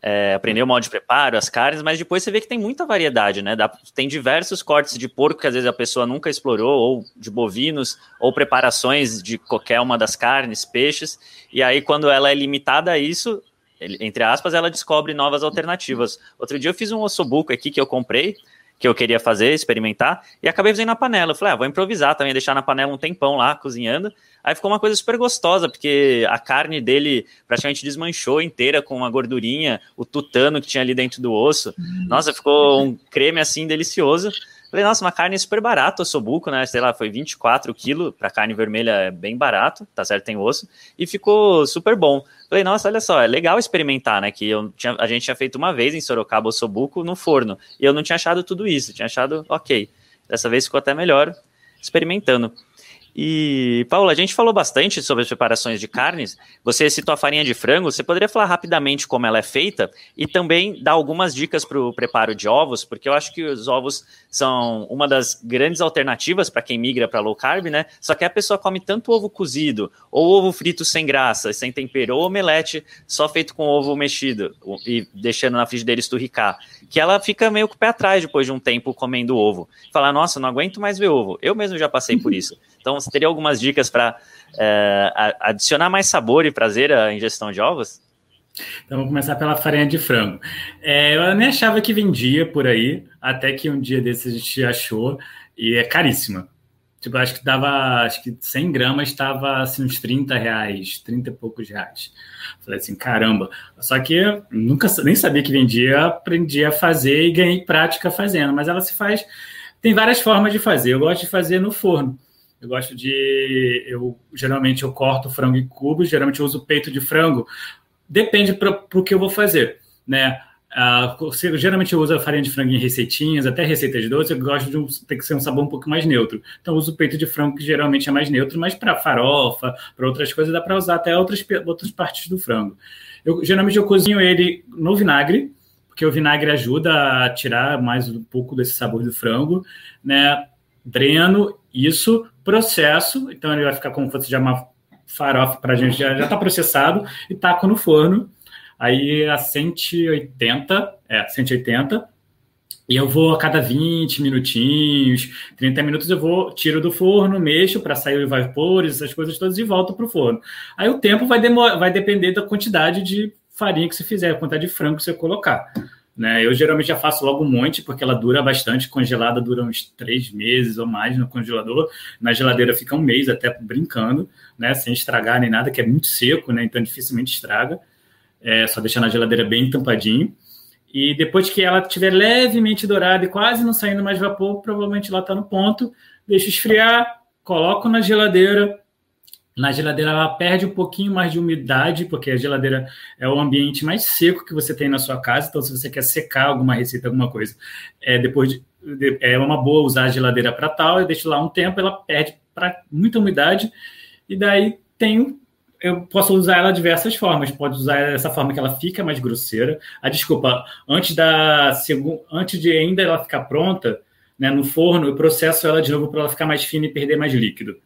é, aprender o modo de preparo, as carnes, mas depois você vê que tem muita variedade, né? Dá, tem diversos cortes de porco que às vezes a pessoa nunca explorou, ou de bovinos, ou preparações de qualquer uma das carnes, peixes, e aí quando ela é limitada a isso, entre aspas, ela descobre novas alternativas. Outro dia eu fiz um ossobuco aqui que eu comprei, que eu queria fazer, experimentar, e acabei fazendo na panela. Eu falei, ah, vou improvisar também, deixar na panela um tempão lá, cozinhando. Aí ficou uma coisa super gostosa, porque a carne dele praticamente desmanchou inteira com uma gordurinha, o tutano que tinha ali dentro do osso. Uhum. Nossa, ficou um creme assim delicioso. Falei, nossa, uma carne super barata, sobuco, né? Sei lá, foi 24 quilos, para carne vermelha é bem barato, tá certo, tem osso, e ficou super bom. Falei, nossa, olha só, é legal experimentar, né? Que eu tinha, a gente tinha feito uma vez em Sorocaba o sobuco no forno, e eu não tinha achado tudo isso, tinha achado ok. Dessa vez ficou até melhor experimentando. E, Paulo, a gente falou bastante sobre as preparações de carnes. Você citou a farinha de frango. Você poderia falar rapidamente como ela é feita e também dar algumas dicas para o preparo de ovos, porque eu acho que os ovos são uma das grandes alternativas para quem migra para low carb, né? Só que a pessoa come tanto ovo cozido, ou ovo frito sem graça, sem tempero, ou omelete só feito com ovo mexido e deixando na frigideira esturricar, que ela fica meio com o pé atrás depois de um tempo comendo ovo. Falar, nossa, não aguento mais ver ovo. Eu mesmo já passei por isso. Então, você teria algumas dicas para é, adicionar mais sabor e prazer à ingestão de ovos? Então, vamos começar pela farinha de frango. É, eu nem achava que vendia por aí, até que um dia desses a gente achou, e é caríssima. Tipo, acho que dava, acho que 100 gramas estava assim, uns 30 reais, 30 e poucos reais. Falei assim, caramba. Só que eu nunca nem sabia que vendia, aprendi a fazer e ganhei prática fazendo. Mas ela se faz, tem várias formas de fazer. Eu gosto de fazer no forno. Eu gosto de. Eu geralmente eu corto frango em cubos, geralmente eu uso peito de frango. Depende para o que eu vou fazer, né? Uh, geralmente eu uso a farinha de frango em receitinhas, até receitas doces, eu gosto de um, tem que ser um sabor um pouco mais neutro. Então eu uso peito de frango, que geralmente é mais neutro, mas para farofa, para outras coisas, dá para usar até outras, outras partes do frango. Eu, geralmente eu cozinho ele no vinagre, porque o vinagre ajuda a tirar mais um pouco desse sabor do frango, né? Dreno isso, processo, então ele vai ficar como fosse já uma farofa para a gente, já está processado e taco no forno. Aí a 180, é, 180, e eu vou a cada 20 minutinhos, 30 minutos eu vou, tiro do forno, mexo para sair os vapores, essas coisas todas e volto para o forno. Aí o tempo vai, vai depender da quantidade de farinha que você fizer, a quantidade de frango que você colocar. Né? Eu geralmente já faço logo um monte, porque ela dura bastante, congelada dura uns três meses ou mais no congelador. Na geladeira fica um mês até brincando, né? sem estragar nem nada, que é muito seco, né? então dificilmente estraga. É só deixar na geladeira bem tampadinho. E depois que ela estiver levemente dourada e quase não saindo mais vapor, provavelmente ela está no ponto. Deixo esfriar, coloco na geladeira, na geladeira ela perde um pouquinho mais de umidade, porque a geladeira é o ambiente mais seco que você tem na sua casa. Então, se você quer secar alguma receita, alguma coisa, é depois de, de, é uma boa usar a geladeira para tal. Eu deixo lá um tempo, ela perde para muita umidade e daí tenho eu posso usar ela de diversas formas. Pode usar dessa forma que ela fica mais grosseira. A ah, desculpa, antes da antes de ainda ela ficar pronta, né, no forno, eu processo ela de novo para ela ficar mais fina e perder mais líquido.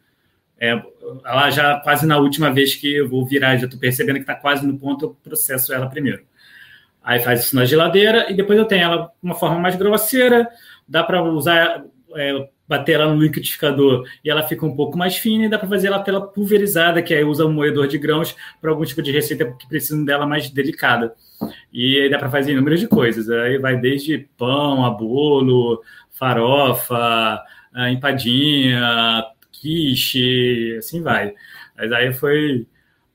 É, ela já quase na última vez que eu vou virar, já estou percebendo que está quase no ponto, eu processo ela primeiro. Aí faz isso na geladeira e depois eu tenho ela uma forma mais grosseira, dá para usar, é, bater ela no liquidificador e ela fica um pouco mais fina e dá para fazer ela pulverizada, que aí usa um moedor de grãos para algum tipo de receita que precisam dela mais delicada. E aí dá para fazer inúmeras de coisas. Aí vai desde pão, a bolo, farofa, empadinha, quiche, assim vai. Mas aí foi.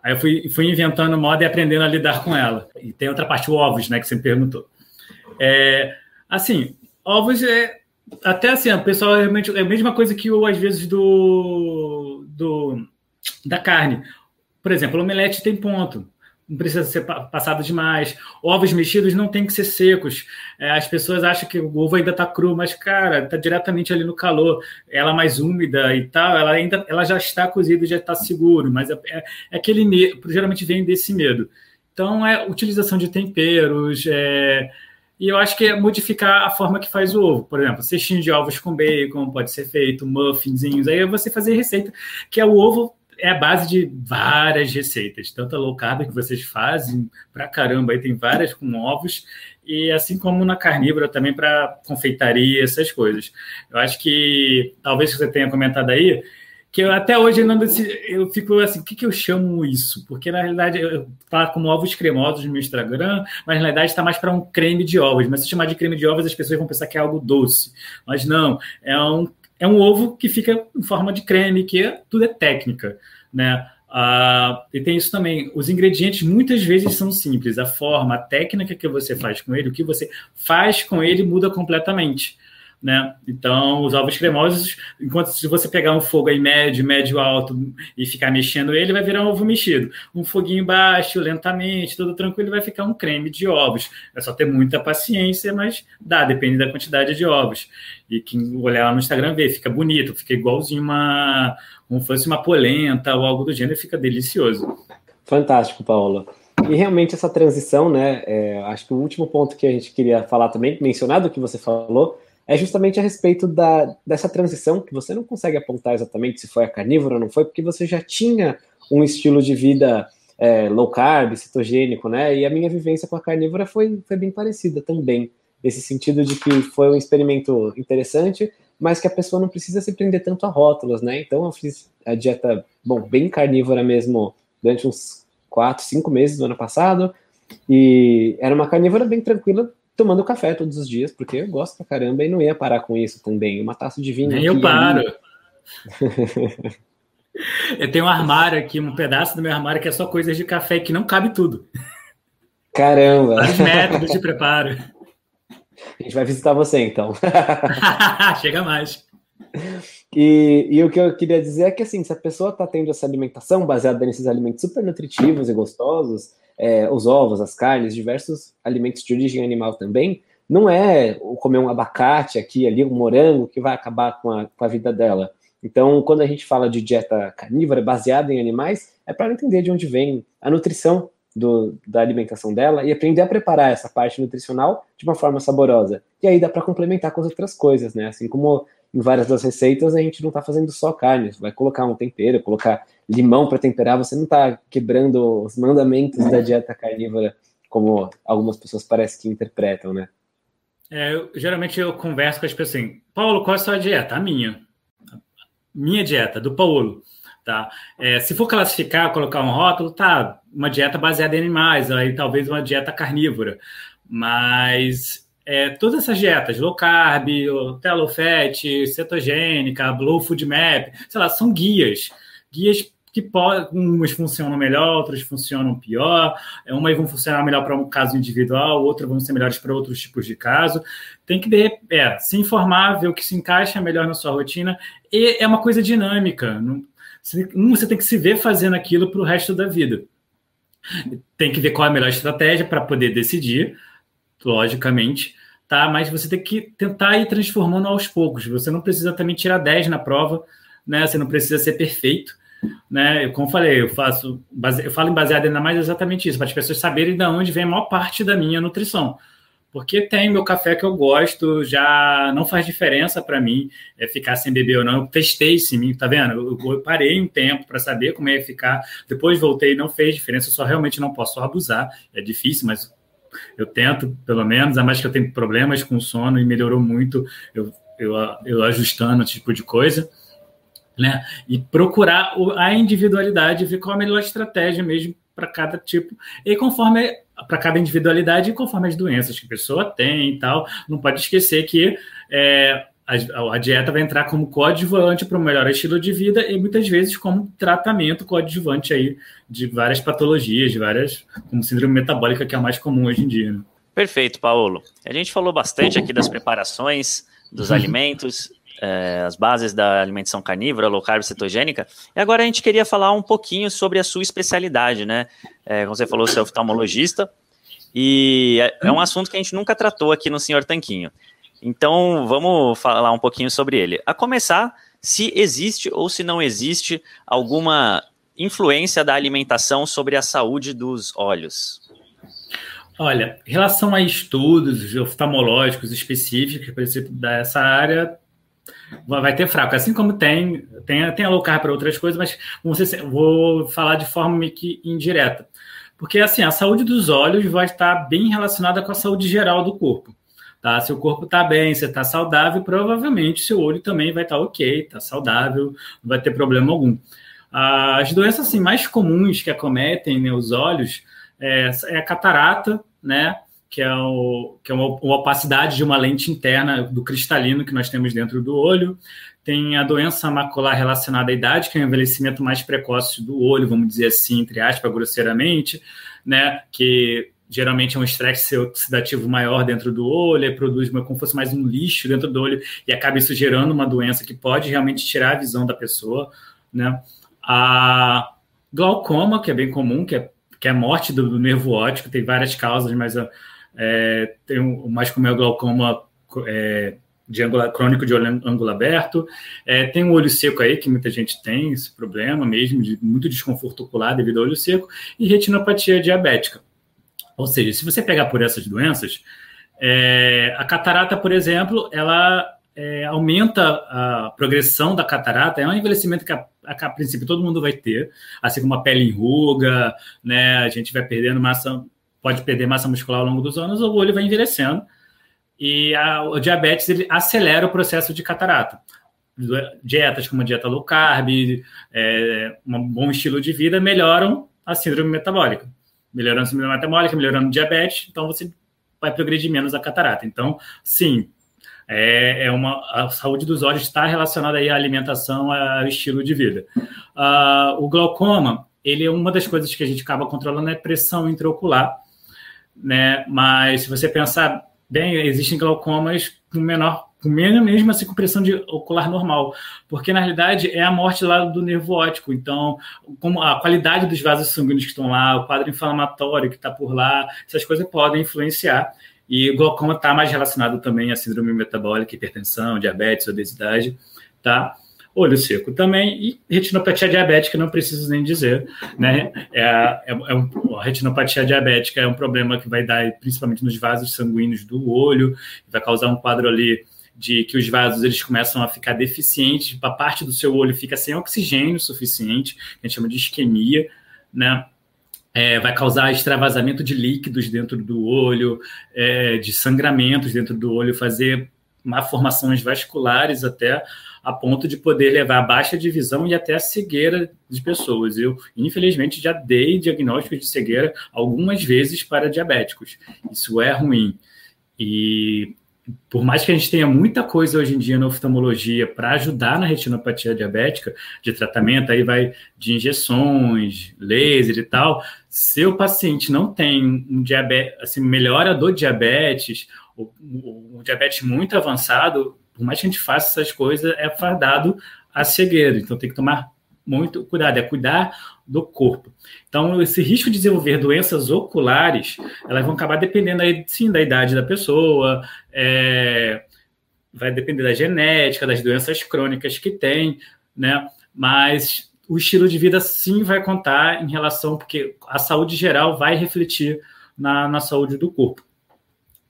Aí eu fui, fui inventando moda e aprendendo a lidar com ela. E tem outra parte, ovos, né, que você me perguntou. É, assim, ovos é, até assim, o pessoal realmente é a mesma coisa que o às vezes do, do da carne. Por exemplo, o omelete tem ponto não precisa ser passado demais. Ovos mexidos não tem que ser secos. É, as pessoas acham que o ovo ainda está cru, mas, cara, está diretamente ali no calor. Ela mais úmida e tal, ela ainda ela já está cozida, já está seguro, mas é, é, é aquele medo, geralmente vem desse medo. Então, é utilização de temperos, é, e eu acho que é modificar a forma que faz o ovo. Por exemplo, cestinho de ovos com bacon pode ser feito, muffinzinhos. Aí é você fazer receita, que é o ovo é a base de várias receitas, tanto a low carb que vocês fazem pra caramba, aí tem várias com ovos, e assim como na carnívora também para confeitaria, essas coisas. Eu acho que talvez você tenha comentado aí, que eu, até hoje eu, não, eu fico assim, o que, que eu chamo isso? Porque na realidade eu falo como ovos cremosos no meu Instagram, mas na realidade está mais para um creme de ovos. Mas se chamar de creme de ovos, as pessoas vão pensar que é algo doce. Mas não, é um é um ovo que fica em forma de creme, que é, tudo é técnica, né? Ah, e tem isso também. Os ingredientes muitas vezes são simples. A forma, a técnica que você faz com ele, o que você faz com ele muda completamente né? Então, os ovos cremosos, enquanto se você pegar um fogo aí médio, médio alto e ficar mexendo ele, vai virar um ovo mexido. Um foguinho baixo, lentamente, tudo tranquilo, vai ficar um creme de ovos. É só ter muita paciência, mas dá, depende da quantidade de ovos. E quem olhar lá no Instagram vê, fica bonito, fica igualzinho uma, como fosse uma polenta ou algo do gênero, fica delicioso. Fantástico, Paula. E realmente essa transição, né? É, acho que o último ponto que a gente queria falar também, mencionado o que você falou, é justamente a respeito da, dessa transição que você não consegue apontar exatamente se foi a carnívora ou não foi, porque você já tinha um estilo de vida é, low carb, cetogênico, né? E a minha vivência com a carnívora foi, foi bem parecida também, nesse sentido de que foi um experimento interessante, mas que a pessoa não precisa se prender tanto a rótulos, né? Então eu fiz a dieta, bom, bem carnívora mesmo, durante uns quatro, cinco meses do ano passado, e era uma carnívora bem tranquila, tomando café todos os dias, porque eu gosto pra caramba e não ia parar com isso também. Uma taça de vinho. Nem eu paro. eu tenho um armário aqui, um pedaço do meu armário que é só coisas de café que não cabe tudo. Caramba! Vários métodos de preparo. A gente vai visitar você então. Chega mais. E, e, o que eu queria dizer é que assim, se a pessoa está tendo essa alimentação baseada nesses alimentos super nutritivos e gostosos, é, os ovos, as carnes, diversos alimentos de origem animal também, não é comer um abacate aqui, ali, um morango que vai acabar com a, com a vida dela. Então, quando a gente fala de dieta carnívora baseada em animais, é para entender de onde vem a nutrição do, da alimentação dela e aprender a preparar essa parte nutricional de uma forma saborosa. E aí dá para complementar com as outras coisas, né? Assim como em várias das receitas, a gente não está fazendo só carne, vai colocar um tempero, colocar limão para temperar, você não está quebrando os mandamentos da dieta carnívora, como algumas pessoas parecem que interpretam, né? É, eu, geralmente eu converso com as pessoas assim, Paulo, qual é a sua dieta? A minha. Minha dieta, do Paulo. Tá? É, se for classificar, colocar um rótulo, tá, uma dieta baseada em animais, aí talvez uma dieta carnívora. Mas é, todas essas dietas, low carb, low fat, cetogênica, low food map, sei lá, são guias. Guias que podem, umas funcionam melhor, outras funcionam pior, umas vão funcionar melhor para um caso individual, outras vão ser melhores para outros tipos de caso. Tem que é, se informar, ver o que se encaixa melhor na sua rotina, e é uma coisa dinâmica. Um, você tem que se ver fazendo aquilo para o resto da vida. Tem que ver qual é a melhor estratégia para poder decidir logicamente, tá? Mas você tem que tentar ir transformando aos poucos. Você não precisa também tirar 10 na prova, né? Você não precisa ser perfeito, né? Como eu falei, eu faço, eu falo em baseado ainda mais exatamente isso, para as pessoas saberem de onde vem a maior parte da minha nutrição. Porque tem meu café que eu gosto, já não faz diferença para mim é, ficar sem beber ou não. Eu testei em mim, tá vendo? Eu, eu parei um tempo para saber como ia ficar, depois voltei, não fez diferença, eu só realmente não posso abusar. É difícil, mas eu tento, pelo menos, a mais que eu tenho problemas com sono e melhorou muito eu, eu, eu ajustando esse tipo de coisa. Né? E procurar a individualidade, ver qual a melhor estratégia mesmo para cada tipo, e conforme para cada individualidade e conforme as doenças que a pessoa tem e tal. Não pode esquecer que é, a, a, dieta vai entrar como coadjuvante para um melhor estilo de vida e muitas vezes como tratamento coadjuvante aí de várias patologias, de várias, como síndrome metabólica, que é a mais comum hoje em dia. Né? Perfeito, Paulo. A gente falou bastante aqui das preparações, dos alimentos, é, as bases da alimentação carnívora, low carb, cetogênica. E agora a gente queria falar um pouquinho sobre a sua especialidade, né? É, como você falou, você é oftalmologista, e é, é um assunto que a gente nunca tratou aqui no Senhor Tanquinho. Então, vamos falar um pouquinho sobre ele. A começar, se existe ou se não existe alguma influência da alimentação sobre a saúde dos olhos. Olha, em relação a estudos oftalmológicos específicos, por exemplo, dessa área, vai ter fraco. Assim como tem, tem, tem alocar para outras coisas, mas vou falar de forma meio que indireta. Porque, assim, a saúde dos olhos vai estar bem relacionada com a saúde geral do corpo. Tá? Se o corpo está bem, você está saudável, provavelmente seu olho também vai estar tá ok, está saudável, não vai ter problema algum. As doenças assim, mais comuns que acometem né, os olhos é, é a catarata, né? Que é, o, que é uma, uma, opacidade de uma lente interna do cristalino que nós temos dentro do olho. Tem a doença macular relacionada à idade, que é o envelhecimento mais precoce do olho, vamos dizer assim, entre aspas, grosseiramente, né? Que geralmente é um estresse oxidativo maior dentro do olho, produz uma, como fosse mais um lixo dentro do olho, e acaba isso gerando uma doença que pode realmente tirar a visão da pessoa, né? A glaucoma, que é bem comum, que é, que é a morte do, do nervo óptico, tem várias causas, mas a, é, tem o mais comum é o glaucoma é, de ângulo, crônico de olho ângulo aberto. É, tem o olho seco aí, que muita gente tem esse problema mesmo, de muito desconforto ocular devido ao olho seco, e retinopatia diabética. Ou seja, se você pegar por essas doenças, é, a catarata, por exemplo, ela é, aumenta a progressão da catarata, é um envelhecimento que a, a, a, princípio todo mundo vai ter, assim como a pele enruga, né, a gente vai perdendo massa pode perder massa muscular ao longo dos anos, o olho vai envelhecendo. E a, o diabetes ele acelera o processo de catarata. Dietas como a dieta low carb, é, um bom estilo de vida melhoram a síndrome metabólica. Melhorando a síndrome metabólica, melhorando o diabetes, então você vai progredir menos a catarata. Então, sim, é, é uma, a saúde dos olhos está relacionada aí à alimentação, ao estilo de vida. Uh, o glaucoma, ele é uma das coisas que a gente acaba controlando é pressão intraocular né? Mas se você pensar bem, existem glaucomas com menor, com menos mesmo assim com pressão de ocular normal, porque na realidade é a morte lá do nervo óptico. Então, como a qualidade dos vasos sanguíneos que estão lá, o quadro inflamatório que está por lá, essas coisas podem influenciar. E o glaucoma está mais relacionado também a síndrome metabólica, hipertensão, diabetes, obesidade, tá? Olho seco também e retinopatia diabética, não preciso nem dizer, né? É, é, é um, a retinopatia diabética é um problema que vai dar principalmente nos vasos sanguíneos do olho, vai causar um quadro ali de que os vasos eles começam a ficar deficientes, a parte do seu olho fica sem oxigênio suficiente, a gente chama de isquemia, né? É, vai causar extravasamento de líquidos dentro do olho, é, de sangramentos dentro do olho, fazer malformações vasculares até a ponto de poder levar a baixa de visão e até a cegueira de pessoas. Eu, infelizmente, já dei diagnósticos de cegueira algumas vezes para diabéticos. Isso é ruim. E por mais que a gente tenha muita coisa hoje em dia na oftalmologia para ajudar na retinopatia diabética, de tratamento, aí vai de injeções, laser e tal, se o paciente não tem um diabetes, assim, melhora do diabetes, um diabetes muito avançado, por mais que a gente faça essas coisas, é fardado a cegueira. Então tem que tomar muito cuidado, é cuidar do corpo. Então, esse risco de desenvolver doenças oculares, elas vão acabar dependendo aí, sim, da idade da pessoa, é, vai depender da genética, das doenças crônicas que tem, né? Mas o estilo de vida sim vai contar em relação, porque a saúde geral vai refletir na, na saúde do corpo.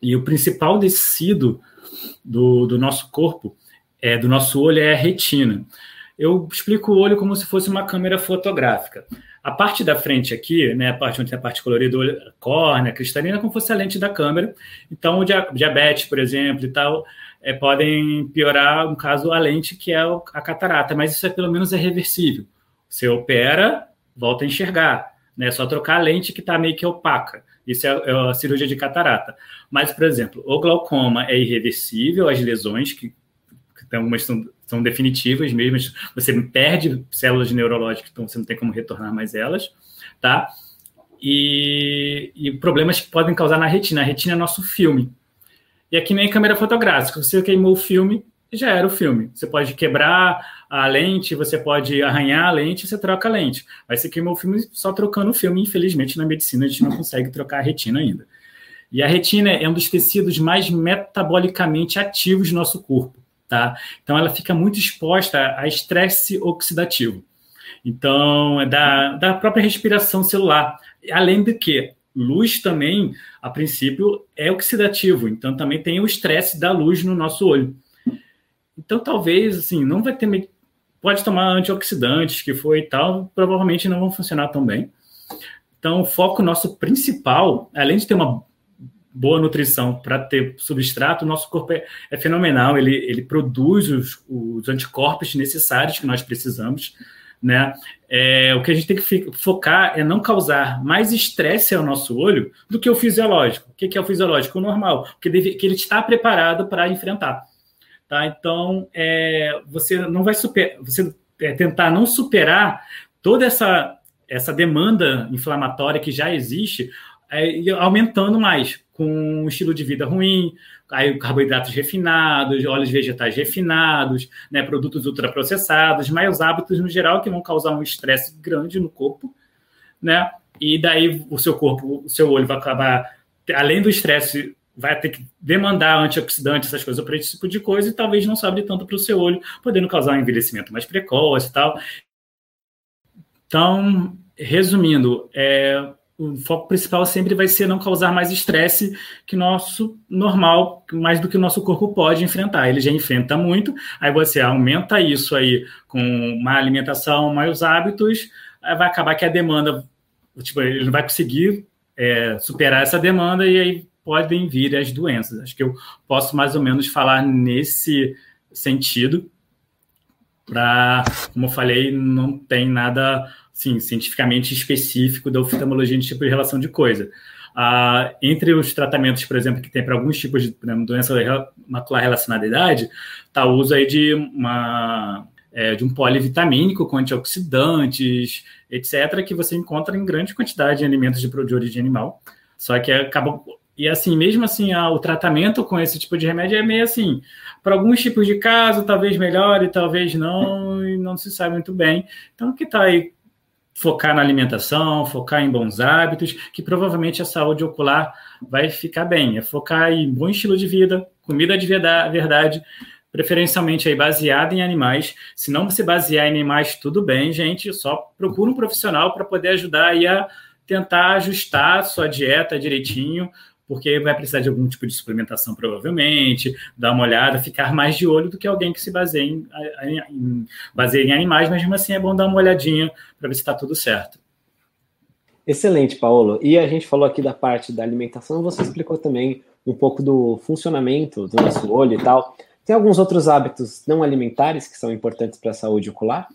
E o principal tecido do, do nosso corpo, é, do nosso olho, é a retina. Eu explico o olho como se fosse uma câmera fotográfica. A parte da frente aqui, né, a parte onde tem a parte colorida, a córnea, a cristalina, é como se fosse a lente da câmera. Então, o diabetes, por exemplo, e tal, é, podem piorar, no caso, a lente, que é a catarata, mas isso é pelo menos é reversível. Você opera, volta a enxergar. Né? É só trocar a lente que está meio que opaca. Isso é, é a cirurgia de catarata. Mas, por exemplo, o glaucoma é irreversível, as lesões, que, que algumas são, são definitivas mesmo, você perde células neurológicas, então você não tem como retornar mais elas, tá? E, e problemas que podem causar na retina. A retina é nosso filme. E aqui nem câmera fotográfica. Você queimou o filme, já era o filme. Você pode quebrar a lente, você pode arranhar a lente, você troca a lente. Aí você queimou o filme só trocando o filme. Infelizmente, na medicina, a gente não consegue trocar a retina ainda. E a retina é um dos tecidos mais metabolicamente ativos do nosso corpo. Tá? Então, ela fica muito exposta a estresse oxidativo. Então, é da, da própria respiração celular. Além do que, luz também, a princípio, é oxidativo. Então, também tem o estresse da luz no nosso olho. Então, talvez, assim, não vai ter. Pode tomar antioxidantes, que foi e tal, provavelmente não vão funcionar tão bem. Então, o foco nosso principal, além de ter uma boa nutrição para ter substrato, o nosso corpo é, é fenomenal, ele, ele produz os, os, anticorpos necessários que nós precisamos, né? É, o que a gente tem que focar é não causar mais estresse ao nosso olho do que o fisiológico. O que é o fisiológico? O normal, que, deve, que ele está preparado para enfrentar. Tá? Então, é, você não vai super, você é, tentar não superar toda essa, essa demanda inflamatória que já existe, é, aumentando mais, com um estilo de vida ruim, aí carboidratos refinados, óleos vegetais refinados, né, produtos ultraprocessados, mais hábitos no geral que vão causar um estresse grande no corpo, né? E daí o seu corpo, o seu olho vai acabar, além do estresse vai ter que demandar antioxidantes, essas coisas para esse tipo de coisa, e talvez não sobre tanto para o seu olho, podendo causar um envelhecimento mais precoce e tal. Então, resumindo, é, o foco principal sempre vai ser não causar mais estresse que nosso normal, mais do que o nosso corpo pode enfrentar. Ele já enfrenta muito, aí você aumenta isso aí com uma alimentação, mais hábitos, vai acabar que a demanda, tipo, ele não vai conseguir é, superar essa demanda e aí podem vir as doenças. Acho que eu posso mais ou menos falar nesse sentido. Para, como eu falei, não tem nada assim, cientificamente específico da oftalmologia de tipo de relação de coisa. Ah, entre os tratamentos, por exemplo, que tem para alguns tipos de exemplo, doença macular relacionada à idade, está o uso aí de uma é, de um polivitamínico com antioxidantes, etc., que você encontra em grande quantidade em alimentos de, de origem animal. Só que acaba e assim, mesmo assim, o tratamento com esse tipo de remédio é meio assim, para alguns tipos de caso, talvez melhore, talvez não, e não se sabe muito bem. Então, que está aí? Focar na alimentação, focar em bons hábitos, que provavelmente a saúde ocular vai ficar bem. É focar em bom estilo de vida, comida de verdade, preferencialmente aí baseada em animais. Se não você basear em animais, tudo bem, gente. Só procura um profissional para poder ajudar aí a tentar ajustar a sua dieta direitinho, porque vai precisar de algum tipo de suplementação, provavelmente, dar uma olhada, ficar mais de olho do que alguém que se baseia em, em, baseia em animais, mas mesmo assim é bom dar uma olhadinha para ver se está tudo certo. Excelente, Paulo. E a gente falou aqui da parte da alimentação, você explicou também um pouco do funcionamento do nosso olho e tal. Tem alguns outros hábitos não alimentares que são importantes para a saúde ocular?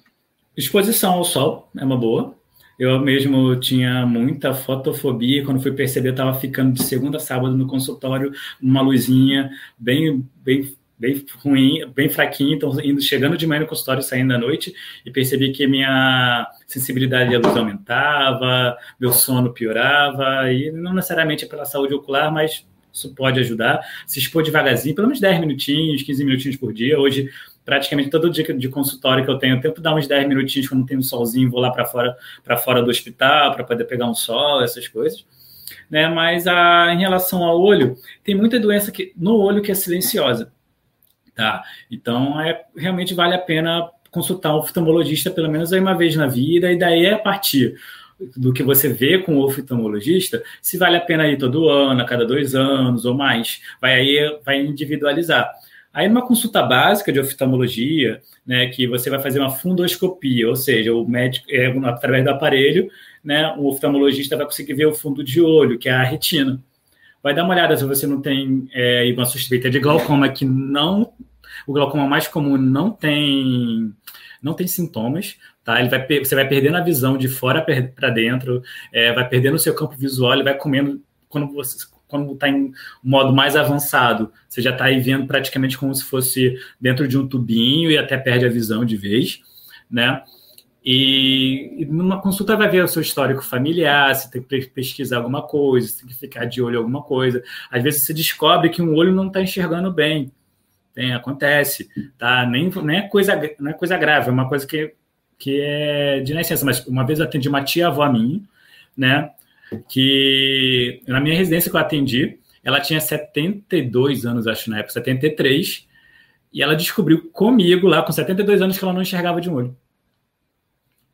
Exposição ao sol é uma boa. Eu mesmo tinha muita fotofobia, quando fui perceber, estava ficando de segunda a sábado no consultório, numa luzinha bem, bem, bem ruim, bem fraquinha, então indo, chegando de manhã no consultório, saindo à noite, e percebi que minha sensibilidade à luz aumentava, meu sono piorava, e não necessariamente pela saúde ocular, mas isso pode ajudar. Se expor devagarzinho, pelo menos 10 minutinhos, 15 minutinhos por dia. Hoje praticamente todo dia de consultório que eu tenho, eu tento dar uns 10 minutinhos quando tem um solzinho, vou lá para fora, para fora do hospital para poder pegar um sol, essas coisas. Né? Mas a, em relação ao olho, tem muita doença que, no olho que é silenciosa. Tá? Então, é, realmente vale a pena consultar um oftalmologista pelo menos uma vez na vida, e daí é a partir do que você vê com o oftalmologista, se vale a pena ir todo ano, a cada dois anos ou mais. Vai aí, vai individualizar. Aí, numa consulta básica de oftalmologia, né, que você vai fazer uma fundoscopia, ou seja, o médico, é, através do aparelho, né, o oftalmologista vai conseguir ver o fundo de olho, que é a retina. Vai dar uma olhada se você não tem é, uma suspeita de glaucoma, que não. O glaucoma mais comum não tem não tem sintomas, tá? Ele vai, você vai perdendo a visão de fora para dentro, é, vai perdendo o seu campo visual, ele vai comendo quando você quando está em modo mais avançado, você já está aí vendo praticamente como se fosse dentro de um tubinho e até perde a visão de vez, né? E, e, numa consulta vai ver o seu histórico familiar, você tem que pesquisar alguma coisa, você tem que ficar de olho em alguma coisa. Às vezes você descobre que um olho não está enxergando bem. Tem, acontece, tá? Nem, nem é coisa, não é coisa grave, é uma coisa que, que é de nascença. Mas uma vez eu atendi uma tia-avó minha, né? Que na minha residência que eu atendi, ela tinha 72 anos, acho, na época, 73, e ela descobriu comigo lá, com 72 anos, que ela não enxergava de um olho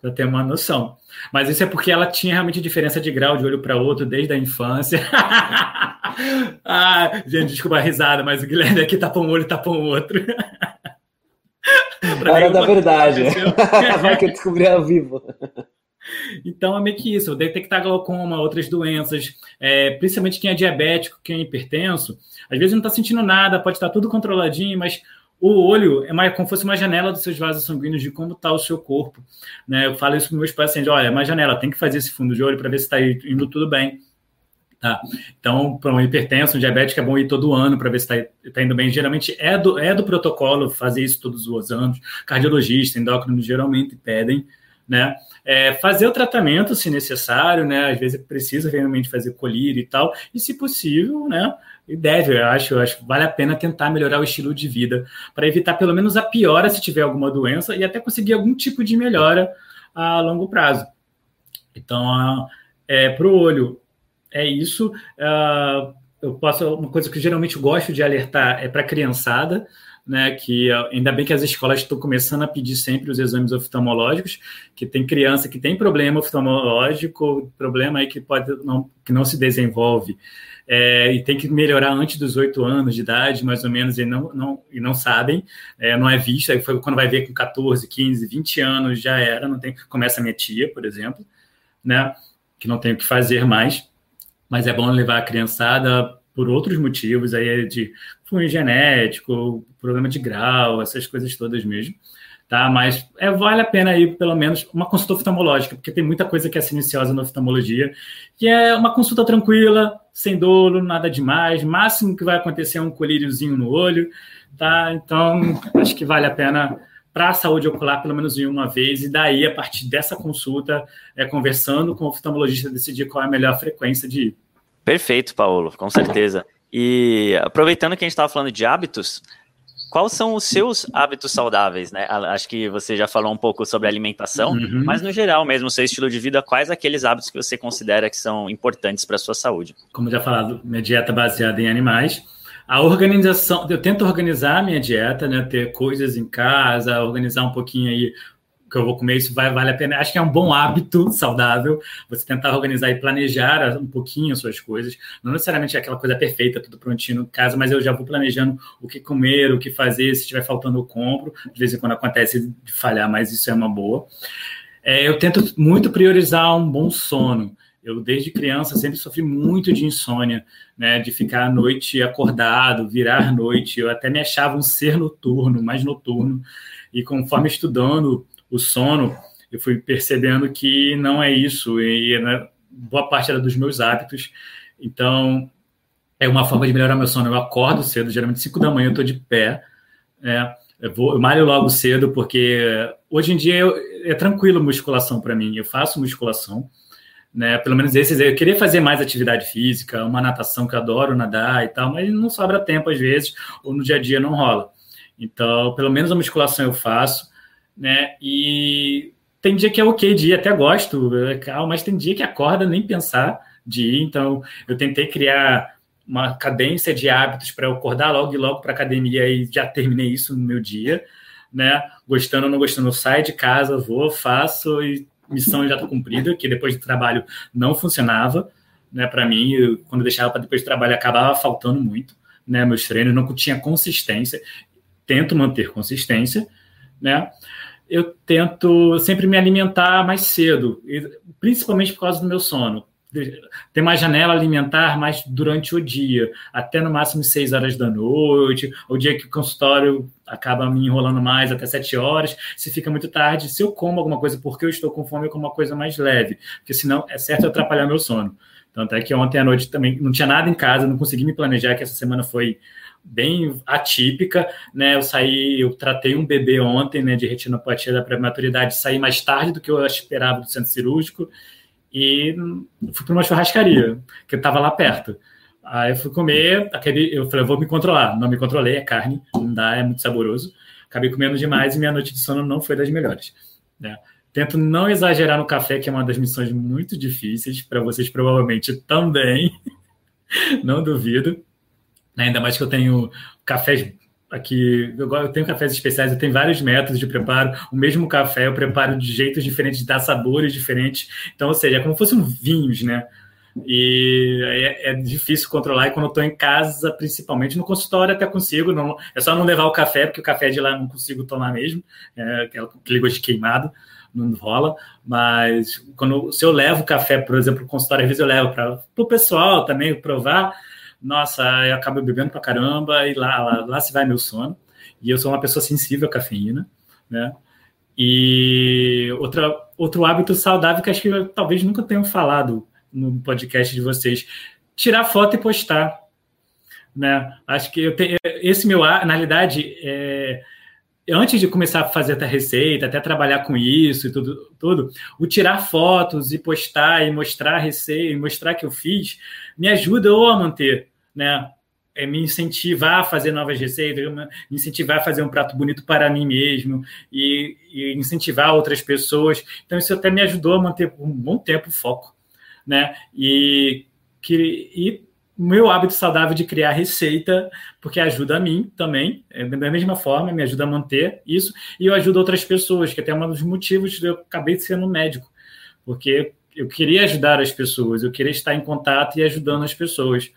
para ter uma noção. Mas isso é porque ela tinha realmente diferença de grau de olho para outro desde a infância. ah, gente, desculpa a risada, mas o Guilherme aqui tapa um olho e tapa um outro. Hora da verdade. Vai que eu descobri ao vivo. Então é meio que isso, detectar glaucoma, outras doenças, é, principalmente quem é diabético, quem é hipertenso, às vezes não está sentindo nada, pode estar tudo controladinho, mas o olho é mais, como se fosse uma janela dos seus vasos sanguíneos de como está o seu corpo. Né? Eu falo isso para meus pacientes: olha, é uma janela, tem que fazer esse fundo de olho para ver se está indo tudo bem. Tá? Então, para um hipertenso, um diabético, é bom ir todo ano para ver se está tá indo bem. Geralmente é do, é do protocolo fazer isso todos os anos. Cardiologista, endócrino geralmente pedem. Né? É, fazer o tratamento se necessário, né? Às vezes precisa realmente fazer colírio e tal, e se possível, né? E deve, eu acho, eu acho vale a pena tentar melhorar o estilo de vida para evitar pelo menos a piora se tiver alguma doença e até conseguir algum tipo de melhora a longo prazo. Então, é, para o olho, é isso. Uh, eu posso, uma coisa que geralmente gosto de alertar é para a criançada, né, que ainda bem que as escolas estão começando a pedir sempre os exames oftalmológicos, que tem criança que tem problema oftalmológico, problema aí que pode não, que não se desenvolve é, e tem que melhorar antes dos oito anos de idade, mais ou menos, e não, não, e não sabem, é, não é visto. Aí foi quando vai ver com 14, 15, 20 anos já era, não tem. Começa a minha tia, por exemplo, né? Que não tem o que fazer mais, mas é bom levar a criançada por outros motivos, aí é de fundo genético, problema de grau, essas coisas todas mesmo tá? Mas é, vale a pena aí, pelo menos, uma consulta oftalmológica, porque tem muita coisa que é silenciosa na oftalmologia, que é uma consulta tranquila, sem dolo, nada demais, máximo que vai acontecer é um colíriozinho no olho, tá? Então, acho que vale a pena para a saúde ocular pelo menos em uma vez, e daí, a partir dessa consulta, é, conversando com o oftalmologista, decidir qual é a melhor frequência de ir. Perfeito, Paulo, com certeza. E aproveitando que a gente estava falando de hábitos, Quais são os seus hábitos saudáveis, né? Acho que você já falou um pouco sobre alimentação, uhum. mas no geral mesmo, seu estilo de vida, quais aqueles hábitos que você considera que são importantes para a sua saúde? Como já falado, minha dieta baseada em animais. A organização, eu tento organizar a minha dieta, né? Ter coisas em casa, organizar um pouquinho aí que eu vou comer, isso vai, vale a pena. Acho que é um bom hábito saudável você tentar organizar e planejar um pouquinho as suas coisas. Não necessariamente é aquela coisa perfeita, tudo prontinho no caso, mas eu já vou planejando o que comer, o que fazer. Se estiver faltando, eu compro. De vez em quando acontece de falhar, mas isso é uma boa. É, eu tento muito priorizar um bom sono. Eu, desde criança, sempre sofri muito de insônia, né? De ficar à noite acordado, virar noite. Eu até me achava um ser noturno, mais noturno. E conforme estudando o sono, eu fui percebendo que não é isso, e né, boa parte era dos meus hábitos. Então, é uma forma de melhorar meu sono. Eu acordo cedo, geralmente 5 da manhã eu estou de pé. É, eu, vou, eu malho logo cedo, porque hoje em dia eu, é tranquilo musculação para mim. Eu faço musculação, né? Pelo menos esses. Eu queria fazer mais atividade física, uma natação que eu adoro nadar e tal, mas não sobra tempo às vezes, ou no dia a dia não rola. Então, pelo menos a musculação eu faço né? E tem dia que é ok de ir, até gosto, é mas tem dia que acorda nem pensar de ir. Então, eu tentei criar uma cadência de hábitos para eu acordar logo e logo para academia e já terminei isso no meu dia, né? Gostando ou não gostando, eu saio de casa, vou, faço e missão já está cumprida, que depois do trabalho não funcionava, né? Para mim, eu, quando eu deixava para depois do trabalho acabava faltando muito, né? Meus treinos não tinha consistência. Tento manter consistência, né? Eu tento sempre me alimentar mais cedo, principalmente por causa do meu sono. Ter mais janela alimentar mais durante o dia, até no máximo 6 horas da noite, o dia que o consultório acaba me enrolando mais, até 7 horas. Se fica muito tarde, se eu como alguma coisa porque eu estou com fome, eu como uma coisa mais leve, porque senão é certo atrapalhar meu sono. Tanto é que ontem à noite também não tinha nada em casa, não consegui me planejar, que essa semana foi bem atípica, né? Eu saí, eu tratei um bebê ontem, né, de retinopatia da prematuridade, saí mais tarde do que eu esperava do centro cirúrgico e fui para uma churrascaria, que estava lá perto. Aí eu fui comer, aquele, eu falei, eu vou me controlar. Não me controlei, é carne, não dá, é muito saboroso. Acabei comendo demais e minha noite de sono não foi das melhores. Né? Tento não exagerar no café, que é uma das missões muito difíceis, para vocês provavelmente também. não duvido. Ainda mais que eu tenho cafés aqui, eu tenho cafés especiais, eu tenho vários métodos de preparo. O mesmo café eu preparo de jeitos diferentes, dá sabores diferentes. Então, ou seja, é como se fossem vinhos, né? E é, é, difícil controlar. E quando eu estou em casa, principalmente no consultório, até consigo. Não, é só não levar o café, porque o café de lá não consigo tomar mesmo. É aquele gosto de queimado, não rola. Mas quando, se eu levo o café, por exemplo, no consultório, às vezes eu levo para o pessoal também provar. Nossa, eu acabo bebendo para caramba e lá, lá, lá se vai meu sono. E eu sou uma pessoa sensível à cafeína, né? E outra, outro hábito saudável que acho que eu, talvez nunca tenham falado no podcast de vocês. Tirar foto e postar. Né? Acho que eu tenho, esse meu, na realidade, é, antes de começar a fazer a receita, até trabalhar com isso e tudo, tudo, o tirar fotos e postar e mostrar a receita, e mostrar que eu fiz, me ajuda ou a manter, né? É me incentivar a fazer novas receitas, me incentivar a fazer um prato bonito para mim mesmo e, e incentivar outras pessoas. Então, isso até me ajudou a manter por um bom tempo o foco né? E, que, e meu hábito saudável de criar receita, porque ajuda a mim também, é, da mesma forma, me ajuda a manter isso, e eu ajudo outras pessoas, que até é um dos motivos de eu acabei sendo médico, porque eu queria ajudar as pessoas, eu queria estar em contato e ajudando as pessoas.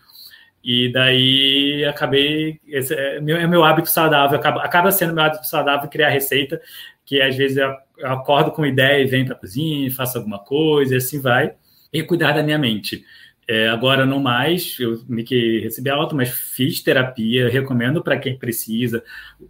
E daí acabei. Esse é meu, é meu hábito saudável, acaba, acaba sendo meu hábito saudável criar receita, que às vezes eu, eu acordo com ideia e venho para a cozinha, faço alguma coisa, e assim vai e cuidar da minha mente. É, agora não mais, eu me que recebi alta, mas fiz terapia, recomendo para quem precisa,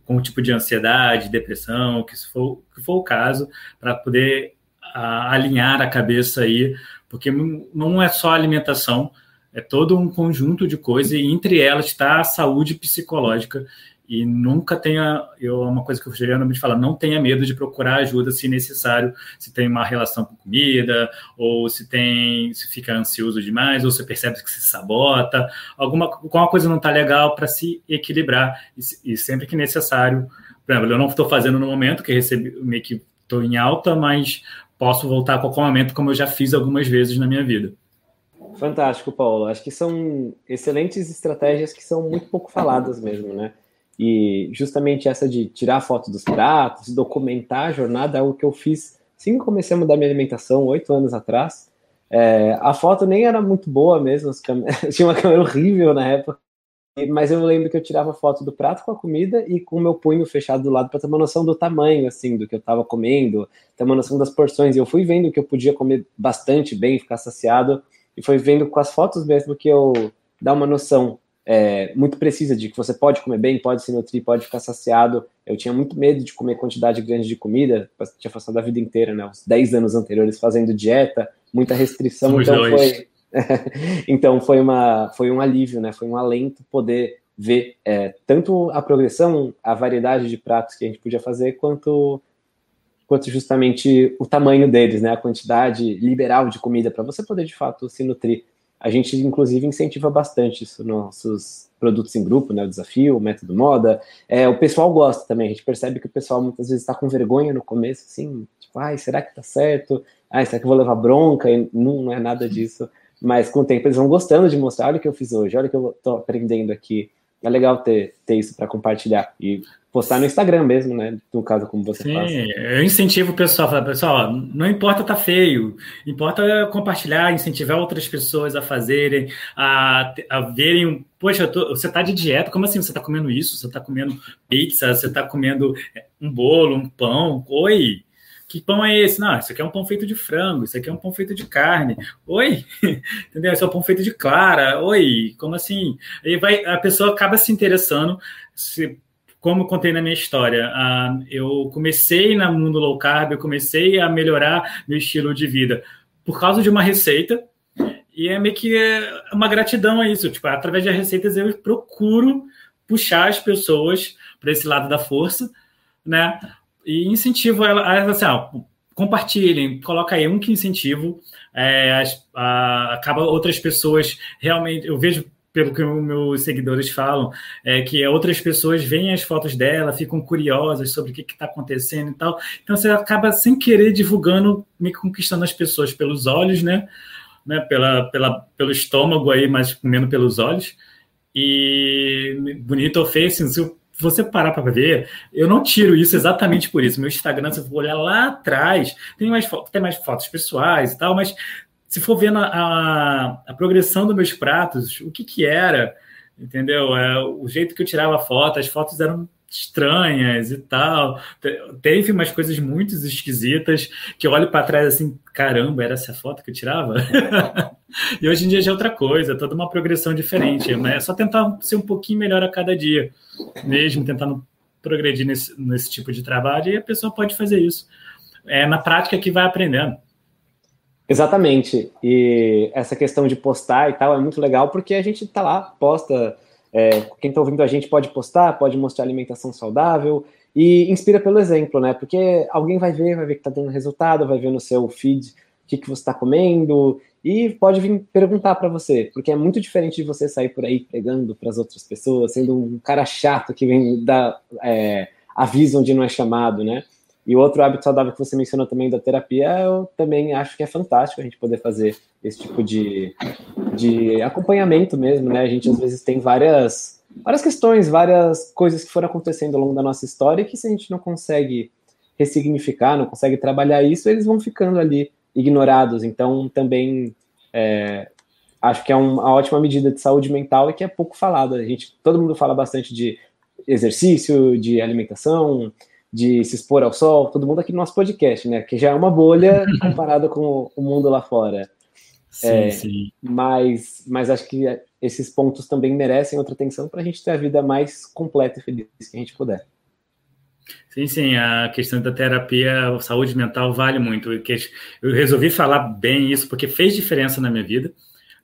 com tipo de ansiedade, depressão, que for, que for o caso, para poder a, alinhar a cabeça aí, porque não é só alimentação, é todo um conjunto de coisas, e entre elas está a saúde psicológica. E nunca tenha, eu uma coisa que eu geralmente falo, não tenha medo de procurar ajuda se necessário, se tem uma relação com comida, ou se tem, se fica ansioso demais, ou se percebe que se sabota, alguma, alguma coisa não está legal para se equilibrar, e, e, sempre que necessário, por exemplo, eu não estou fazendo no momento que recebi, meio que estou em alta, mas posso voltar a qualquer momento, como eu já fiz algumas vezes na minha vida. Fantástico, Paulo. Acho que são excelentes estratégias que são muito pouco faladas mesmo, né? E justamente essa de tirar foto dos pratos, documentar a jornada, é algo que eu fiz assim que comecei a mudar minha alimentação, oito anos atrás. É, a foto nem era muito boa mesmo, tinha uma câmera horrível na época, mas eu lembro que eu tirava foto do prato com a comida e com o meu punho fechado do lado para ter uma noção do tamanho, assim, do que eu estava comendo, ter uma noção das porções. E eu fui vendo que eu podia comer bastante bem, ficar saciado, e foi vendo com as fotos mesmo que eu dá uma noção é, muito precisa de que você pode comer bem, pode se nutrir, pode ficar saciado. Eu tinha muito medo de comer quantidade grande de comida, tinha passado a vida inteira, né, os 10 anos anteriores fazendo dieta, muita restrição, Somos então foi então foi uma foi um alívio, né? Foi um alento poder ver é, tanto a progressão, a variedade de pratos que a gente podia fazer, quanto quanto justamente o tamanho deles, né? A quantidade liberal de comida para você poder de fato se nutrir a gente, inclusive, incentiva bastante isso nos nossos produtos em grupo, né? O desafio, o método moda. É, o pessoal gosta também. A gente percebe que o pessoal muitas vezes está com vergonha no começo, assim, tipo, ai, será que tá certo? Ai, será que eu vou levar bronca? E não, não é nada disso. Mas com o tempo eles vão gostando de mostrar, olha o que eu fiz hoje, olha o que eu tô aprendendo aqui. É legal ter, ter isso para compartilhar. E postar no Instagram mesmo, né? No caso, como você Sim, faz. eu incentivo o pessoal, falar, pessoal, não importa tá feio, importa compartilhar, incentivar outras pessoas a fazerem, a, a verem, poxa, tô, você tá de dieta, como assim você tá comendo isso? Você tá comendo pizza, você tá comendo é, um bolo, um pão, oi, que pão é esse? Não, isso aqui é um pão feito de frango, isso aqui é um pão feito de carne. Oi, entendeu? Isso é um pão feito de clara. Oi, como assim? Aí vai, a pessoa acaba se interessando, se como eu contei na minha história, uh, eu comecei no mundo low carb, eu comecei a melhorar meu estilo de vida por causa de uma receita, e é meio que uma gratidão a isso. Tipo, através de receitas eu procuro puxar as pessoas para esse lado da força, né? E incentivo elas assim, ó, compartilhem, coloca aí um que incentivo, é, as, a, acaba outras pessoas realmente, eu vejo pelo que meus seguidores falam, é que outras pessoas veem as fotos dela, ficam curiosas sobre o que está acontecendo e tal. Então você acaba sem querer divulgando, me conquistando as pessoas pelos olhos, né? né? Pela, pela, pelo estômago aí, mas comendo pelos olhos. E bonito ou feio, assim, você parar para ver, eu não tiro isso exatamente por isso. Meu Instagram, se for olhar lá atrás, tem mais, tem mais fotos pessoais e tal, mas se for vendo a, a, a progressão dos meus pratos, o que que era, entendeu? É, o jeito que eu tirava foto, as fotos eram estranhas e tal. Teve umas coisas muito esquisitas que eu olho para trás assim, caramba, era essa foto que eu tirava? e hoje em dia já é outra coisa, toda uma progressão diferente. Mas é só tentar ser um pouquinho melhor a cada dia, mesmo tentando progredir nesse, nesse tipo de trabalho, e a pessoa pode fazer isso. É na prática que vai aprendendo. Exatamente. E essa questão de postar e tal é muito legal porque a gente tá lá, posta. É, quem está ouvindo a gente pode postar, pode mostrar alimentação saudável e inspira pelo exemplo, né? Porque alguém vai ver, vai ver que está dando resultado, vai ver no seu feed o que, que você está comendo e pode vir perguntar para você, porque é muito diferente de você sair por aí pregando para as outras pessoas, sendo um cara chato que vem dar é, aviso onde não é chamado, né? E outro hábito saudável que você mencionou também da terapia, eu também acho que é fantástico a gente poder fazer esse tipo de, de acompanhamento mesmo, né? A gente às vezes tem várias, várias questões, várias coisas que foram acontecendo ao longo da nossa história e que se a gente não consegue ressignificar, não consegue trabalhar isso, eles vão ficando ali ignorados. Então, também é, acho que é uma ótima medida de saúde mental e que é pouco falado. A gente, todo mundo fala bastante de exercício, de alimentação, de se expor ao sol, todo mundo aqui no nosso podcast, né? Que já é uma bolha comparada com o mundo lá fora. Sim, é, sim. Mas, mas acho que esses pontos também merecem outra atenção para a gente ter a vida mais completa e feliz que a gente puder. Sim, sim, a questão da terapia, saúde mental vale muito. Eu resolvi falar bem isso porque fez diferença na minha vida.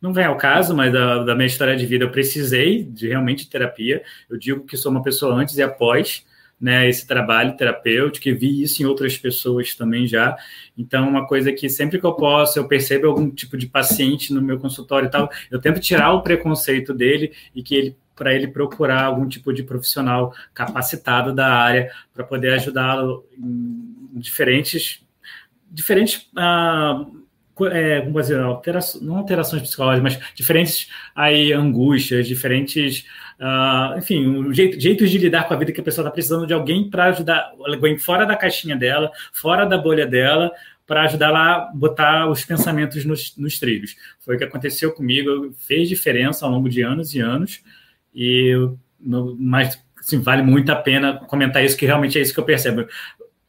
Não vem ao caso, mas da, da minha história de vida eu precisei de realmente terapia. Eu digo que sou uma pessoa antes e após né, esse trabalho terapêutico e vi isso em outras pessoas também já. Então, uma coisa que sempre que eu posso, eu percebo algum tipo de paciente no meu consultório e tal, eu tento tirar o preconceito dele e que ele para ele procurar algum tipo de profissional capacitado da área para poder ajudá-lo em diferentes diferentes uh, é, como dizer, alterações, não alterações psicológicas, mas diferentes aí angústias, diferentes, uh, enfim, jeito, jeitos de lidar com a vida que a pessoa está precisando de alguém para ajudar, alguém fora da caixinha dela, fora da bolha dela, para ajudar lá a botar os pensamentos nos, nos trilhos. Foi o que aconteceu comigo, fez diferença ao longo de anos e anos, e mas assim, vale muito a pena comentar isso, que realmente é isso que eu percebo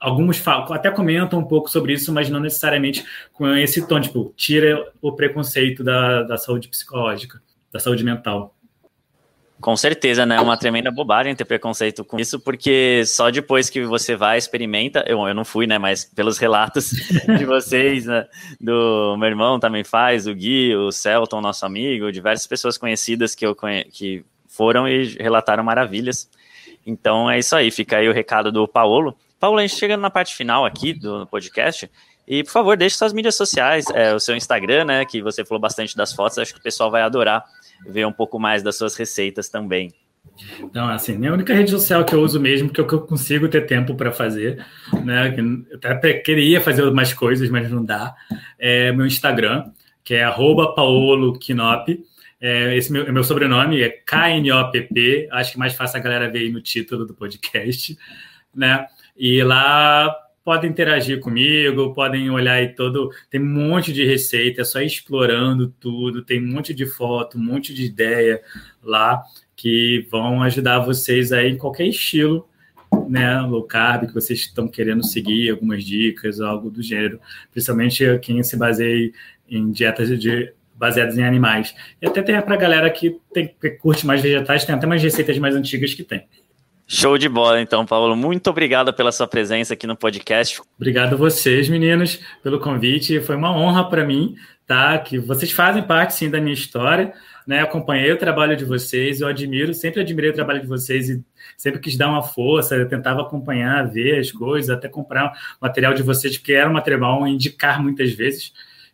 alguns falam, até comentam um pouco sobre isso, mas não necessariamente com esse tom, tipo, tira o preconceito da, da saúde psicológica, da saúde mental. Com certeza, né? É uma tremenda bobagem ter preconceito com isso, porque só depois que você vai, experimenta. Eu, eu não fui, né? Mas pelos relatos de vocês, né? do meu irmão também faz, o Gui, o Celton, nosso amigo, diversas pessoas conhecidas que, eu conhe... que foram e relataram maravilhas. Então é isso aí, fica aí o recado do Paulo. Paulo, a gente chega na parte final aqui do podcast. E, por favor, deixe suas mídias sociais, é, o seu Instagram, né? Que você falou bastante das fotos. Acho que o pessoal vai adorar ver um pouco mais das suas receitas também. Então, assim, minha única rede social que eu uso mesmo, que é o que eu consigo ter tempo para fazer, né? Eu até queria fazer mais coisas, mas não dá. É meu Instagram, que é paoloquinop. É, esse meu, meu sobrenome é K-N-O-P-P. Acho que mais fácil a galera ver aí no título do podcast, né? E lá podem interagir comigo, podem olhar aí todo. Tem um monte de receita, é só ir explorando tudo, tem um monte de foto, um monte de ideia lá que vão ajudar vocês aí em qualquer estilo, né? Low carb que vocês estão querendo seguir, algumas dicas, algo do gênero. Principalmente quem se baseia em dietas de baseadas em animais. E até tem para a galera que, tem, que curte mais vegetais, tem até mais receitas mais antigas que tem. Show de bola, então, Paulo. Muito obrigado pela sua presença aqui no podcast. Obrigado a vocês, meninos, pelo convite. Foi uma honra para mim, tá? Que vocês fazem parte, sim, da minha história. Né? Acompanhei o trabalho de vocês, eu admiro, sempre admirei o trabalho de vocês e sempre quis dar uma força, eu tentava acompanhar, ver as coisas, até comprar material de vocês, porque era um material indicar muitas vezes.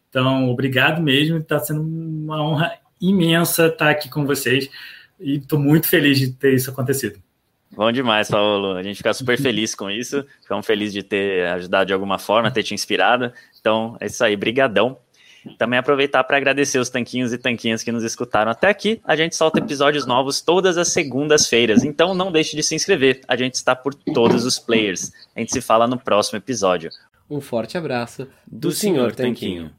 Então, obrigado mesmo, está sendo uma honra imensa estar aqui com vocês e estou muito feliz de ter isso acontecido. Bom demais, Paulo. A gente fica super feliz com isso. Ficamos felizes de ter ajudado de alguma forma, ter te inspirado. Então, é isso aí. Brigadão. Também aproveitar para agradecer os tanquinhos e tanquinhas que nos escutaram até aqui. A gente solta episódios novos todas as segundas-feiras, então não deixe de se inscrever. A gente está por todos os players. A gente se fala no próximo episódio. Um forte abraço do, do Senhor Tanquinho.